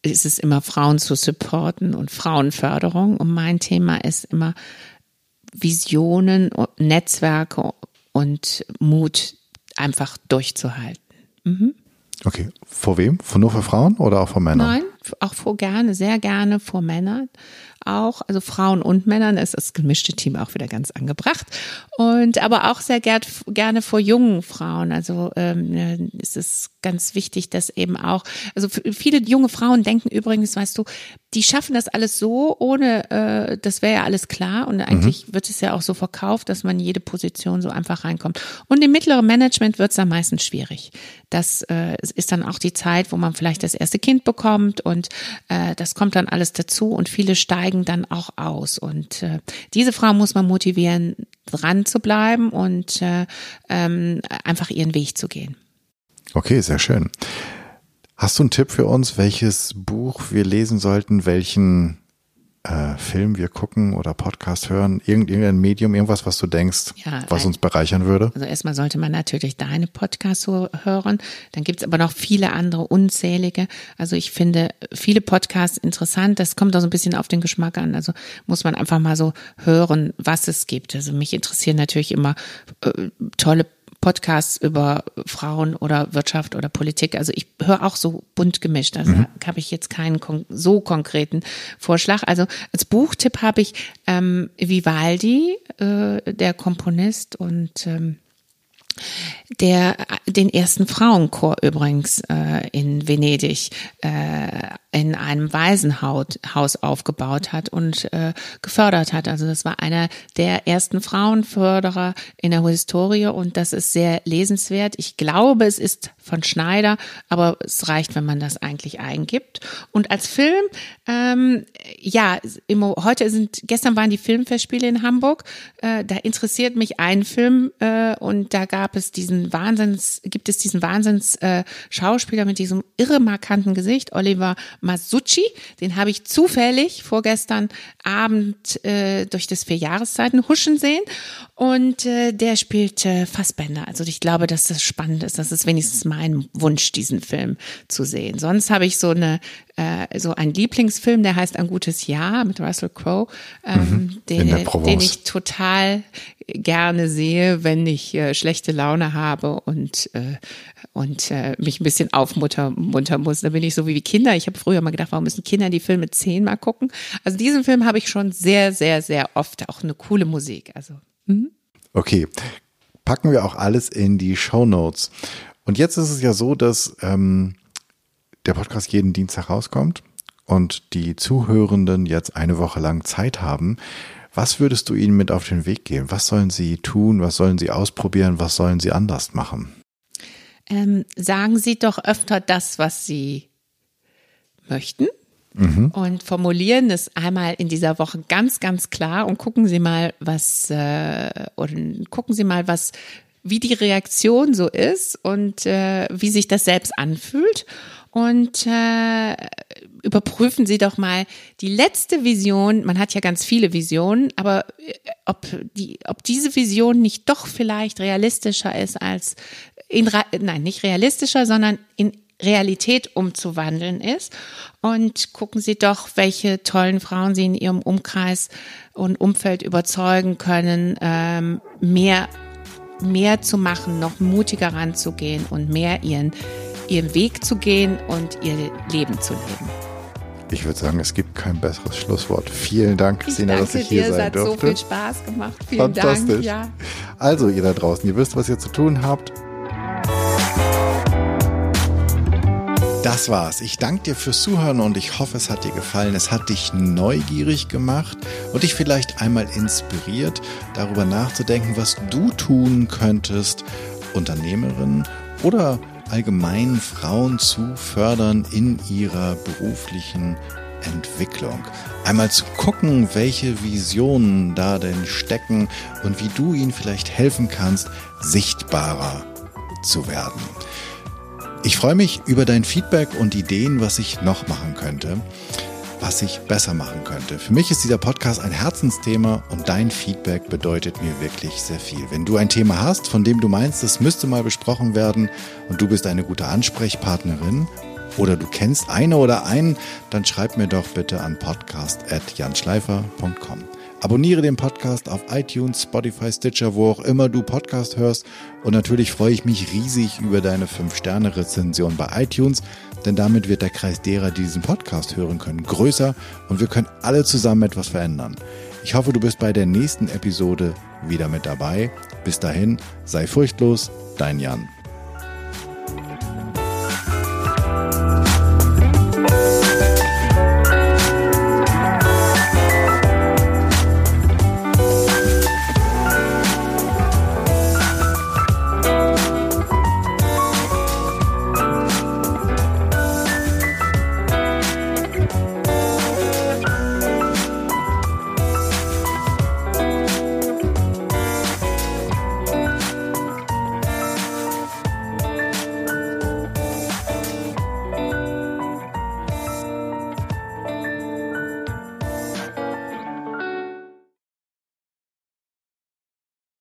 ist es immer Frauen zu supporten und Frauenförderung und mein Thema ist immer Visionen, Netzwerke und Mut einfach durchzuhalten. Mhm. Okay, vor wem? Vor nur für Frauen oder auch vor Männern? Nein, auch vor gerne, sehr gerne vor Männern auch, also Frauen und Männern ist das gemischte Team auch wieder ganz angebracht. Und aber auch sehr gern, gerne vor jungen Frauen. Also ähm, ist es ganz wichtig, dass eben auch, also viele junge Frauen denken übrigens, weißt du, die schaffen das alles so, ohne, äh, das wäre ja alles klar. Und eigentlich mhm. wird es ja auch so verkauft, dass man jede Position so einfach reinkommt. Und im mittleren Management wird es dann meistens schwierig. Das äh, ist dann auch die Zeit, wo man vielleicht das erste Kind bekommt und äh, das kommt dann alles dazu und viele steigen dann auch aus. Und äh, diese Frau muss man motivieren, dran zu bleiben und äh, ähm, einfach ihren Weg zu gehen. Okay, sehr schön. Hast du einen Tipp für uns, welches Buch wir lesen sollten, welchen äh, Film wir gucken oder Podcast hören? Irgend, irgendein Medium, irgendwas, was du denkst, ja, was uns bereichern würde? Also erstmal sollte man natürlich deine Podcasts hören. Dann gibt's aber noch viele andere, unzählige. Also ich finde viele Podcasts interessant. Das kommt auch so ein bisschen auf den Geschmack an. Also muss man einfach mal so hören, was es gibt. Also mich interessieren natürlich immer äh, tolle Podcasts über Frauen oder Wirtschaft oder Politik. Also ich höre auch so bunt gemischt. Also mhm. habe ich jetzt keinen kon so konkreten Vorschlag. Also als Buchtipp habe ich ähm, Vivaldi, äh, der Komponist und ähm, der den ersten Frauenchor übrigens äh, in Venedig äh, in einem Waisenhaus aufgebaut hat und äh, gefördert hat. Also das war einer der ersten Frauenförderer in der Historie und das ist sehr lesenswert. Ich glaube, es ist von Schneider, aber es reicht, wenn man das eigentlich eingibt. Und als Film, ähm, ja, im, heute sind, gestern waren die Filmfestspiele in Hamburg. Äh, da interessiert mich ein Film äh, und da gab es diesen Wahnsinns, gibt es diesen Wahnsinns äh, Schauspieler mit diesem irre markanten Gesicht, Oliver Masucci. Den habe ich zufällig vorgestern Abend äh, durch das vier Jahreszeiten huschen sehen und äh, der spielt äh, Fassbänder. Also ich glaube, dass das spannend ist. Das ist wenigstens mein Wunsch, diesen Film zu sehen. Sonst habe ich so eine äh, so einen Lieblingsfilm, der heißt Ein gutes Jahr mit Russell Crowe, ähm, mhm, den, den ich total gerne sehe, wenn ich äh, schlechte Laune habe und äh, und äh, mich ein bisschen aufmuntern muss. Da bin ich so wie die Kinder. Ich habe früher mal gedacht, warum müssen Kinder die Filme zehnmal gucken? Also diesen Film habe ich schon sehr, sehr, sehr oft. Auch eine coole Musik. Also. Mhm. Okay, packen wir auch alles in die Show Notes. Und jetzt ist es ja so, dass ähm, der Podcast jeden Dienstag rauskommt und die Zuhörenden jetzt eine Woche lang Zeit haben. Was würdest du ihnen mit auf den Weg geben? Was sollen sie tun? Was sollen sie ausprobieren? Was sollen sie anders machen? Ähm, sagen Sie doch öfter das, was Sie möchten. Mhm. Und formulieren es einmal in dieser Woche ganz, ganz klar und gucken Sie mal, was äh, und gucken Sie mal, was wie die Reaktion so ist und äh, wie sich das selbst anfühlt und äh, überprüfen Sie doch mal die letzte Vision. Man hat ja ganz viele Visionen, aber äh, ob die, ob diese Vision nicht doch vielleicht realistischer ist als in, nein, nicht realistischer, sondern in Realität umzuwandeln ist. Und gucken Sie doch, welche tollen Frauen Sie in Ihrem Umkreis und Umfeld überzeugen können, ähm, mehr, mehr zu machen, noch mutiger ranzugehen und mehr ihren ihren Weg zu gehen und ihr Leben zu leben. Ich würde sagen, es gibt kein besseres Schlusswort. Vielen Dank, Christina, dass ich hier dir, sein durfte. Es hat so viel Spaß gemacht. Vielen Fantastisch. Dank. Ja. Also, ihr da draußen, ihr wisst, was ihr zu tun habt. Das war's. Ich danke dir fürs Zuhören und ich hoffe, es hat dir gefallen. Es hat dich neugierig gemacht und dich vielleicht einmal inspiriert, darüber nachzudenken, was du tun könntest, Unternehmerin oder allgemein Frauen zu fördern in ihrer beruflichen Entwicklung. Einmal zu gucken, welche Visionen da denn stecken und wie du ihnen vielleicht helfen kannst, sichtbarer zu werden. Ich freue mich über dein Feedback und Ideen, was ich noch machen könnte was ich besser machen könnte. Für mich ist dieser Podcast ein Herzensthema und dein Feedback bedeutet mir wirklich sehr viel. Wenn du ein Thema hast, von dem du meinst, es müsste mal besprochen werden und du bist eine gute Ansprechpartnerin oder du kennst eine oder einen, dann schreib mir doch bitte an podcast.janschleifer.com. Abonniere den Podcast auf iTunes, Spotify, Stitcher, wo auch immer du Podcast hörst. Und natürlich freue ich mich riesig über deine 5-Sterne-Rezension bei iTunes, denn damit wird der Kreis derer, die diesen Podcast hören können, größer und wir können alle zusammen etwas verändern. Ich hoffe, du bist bei der nächsten Episode wieder mit dabei. Bis dahin, sei furchtlos, dein Jan.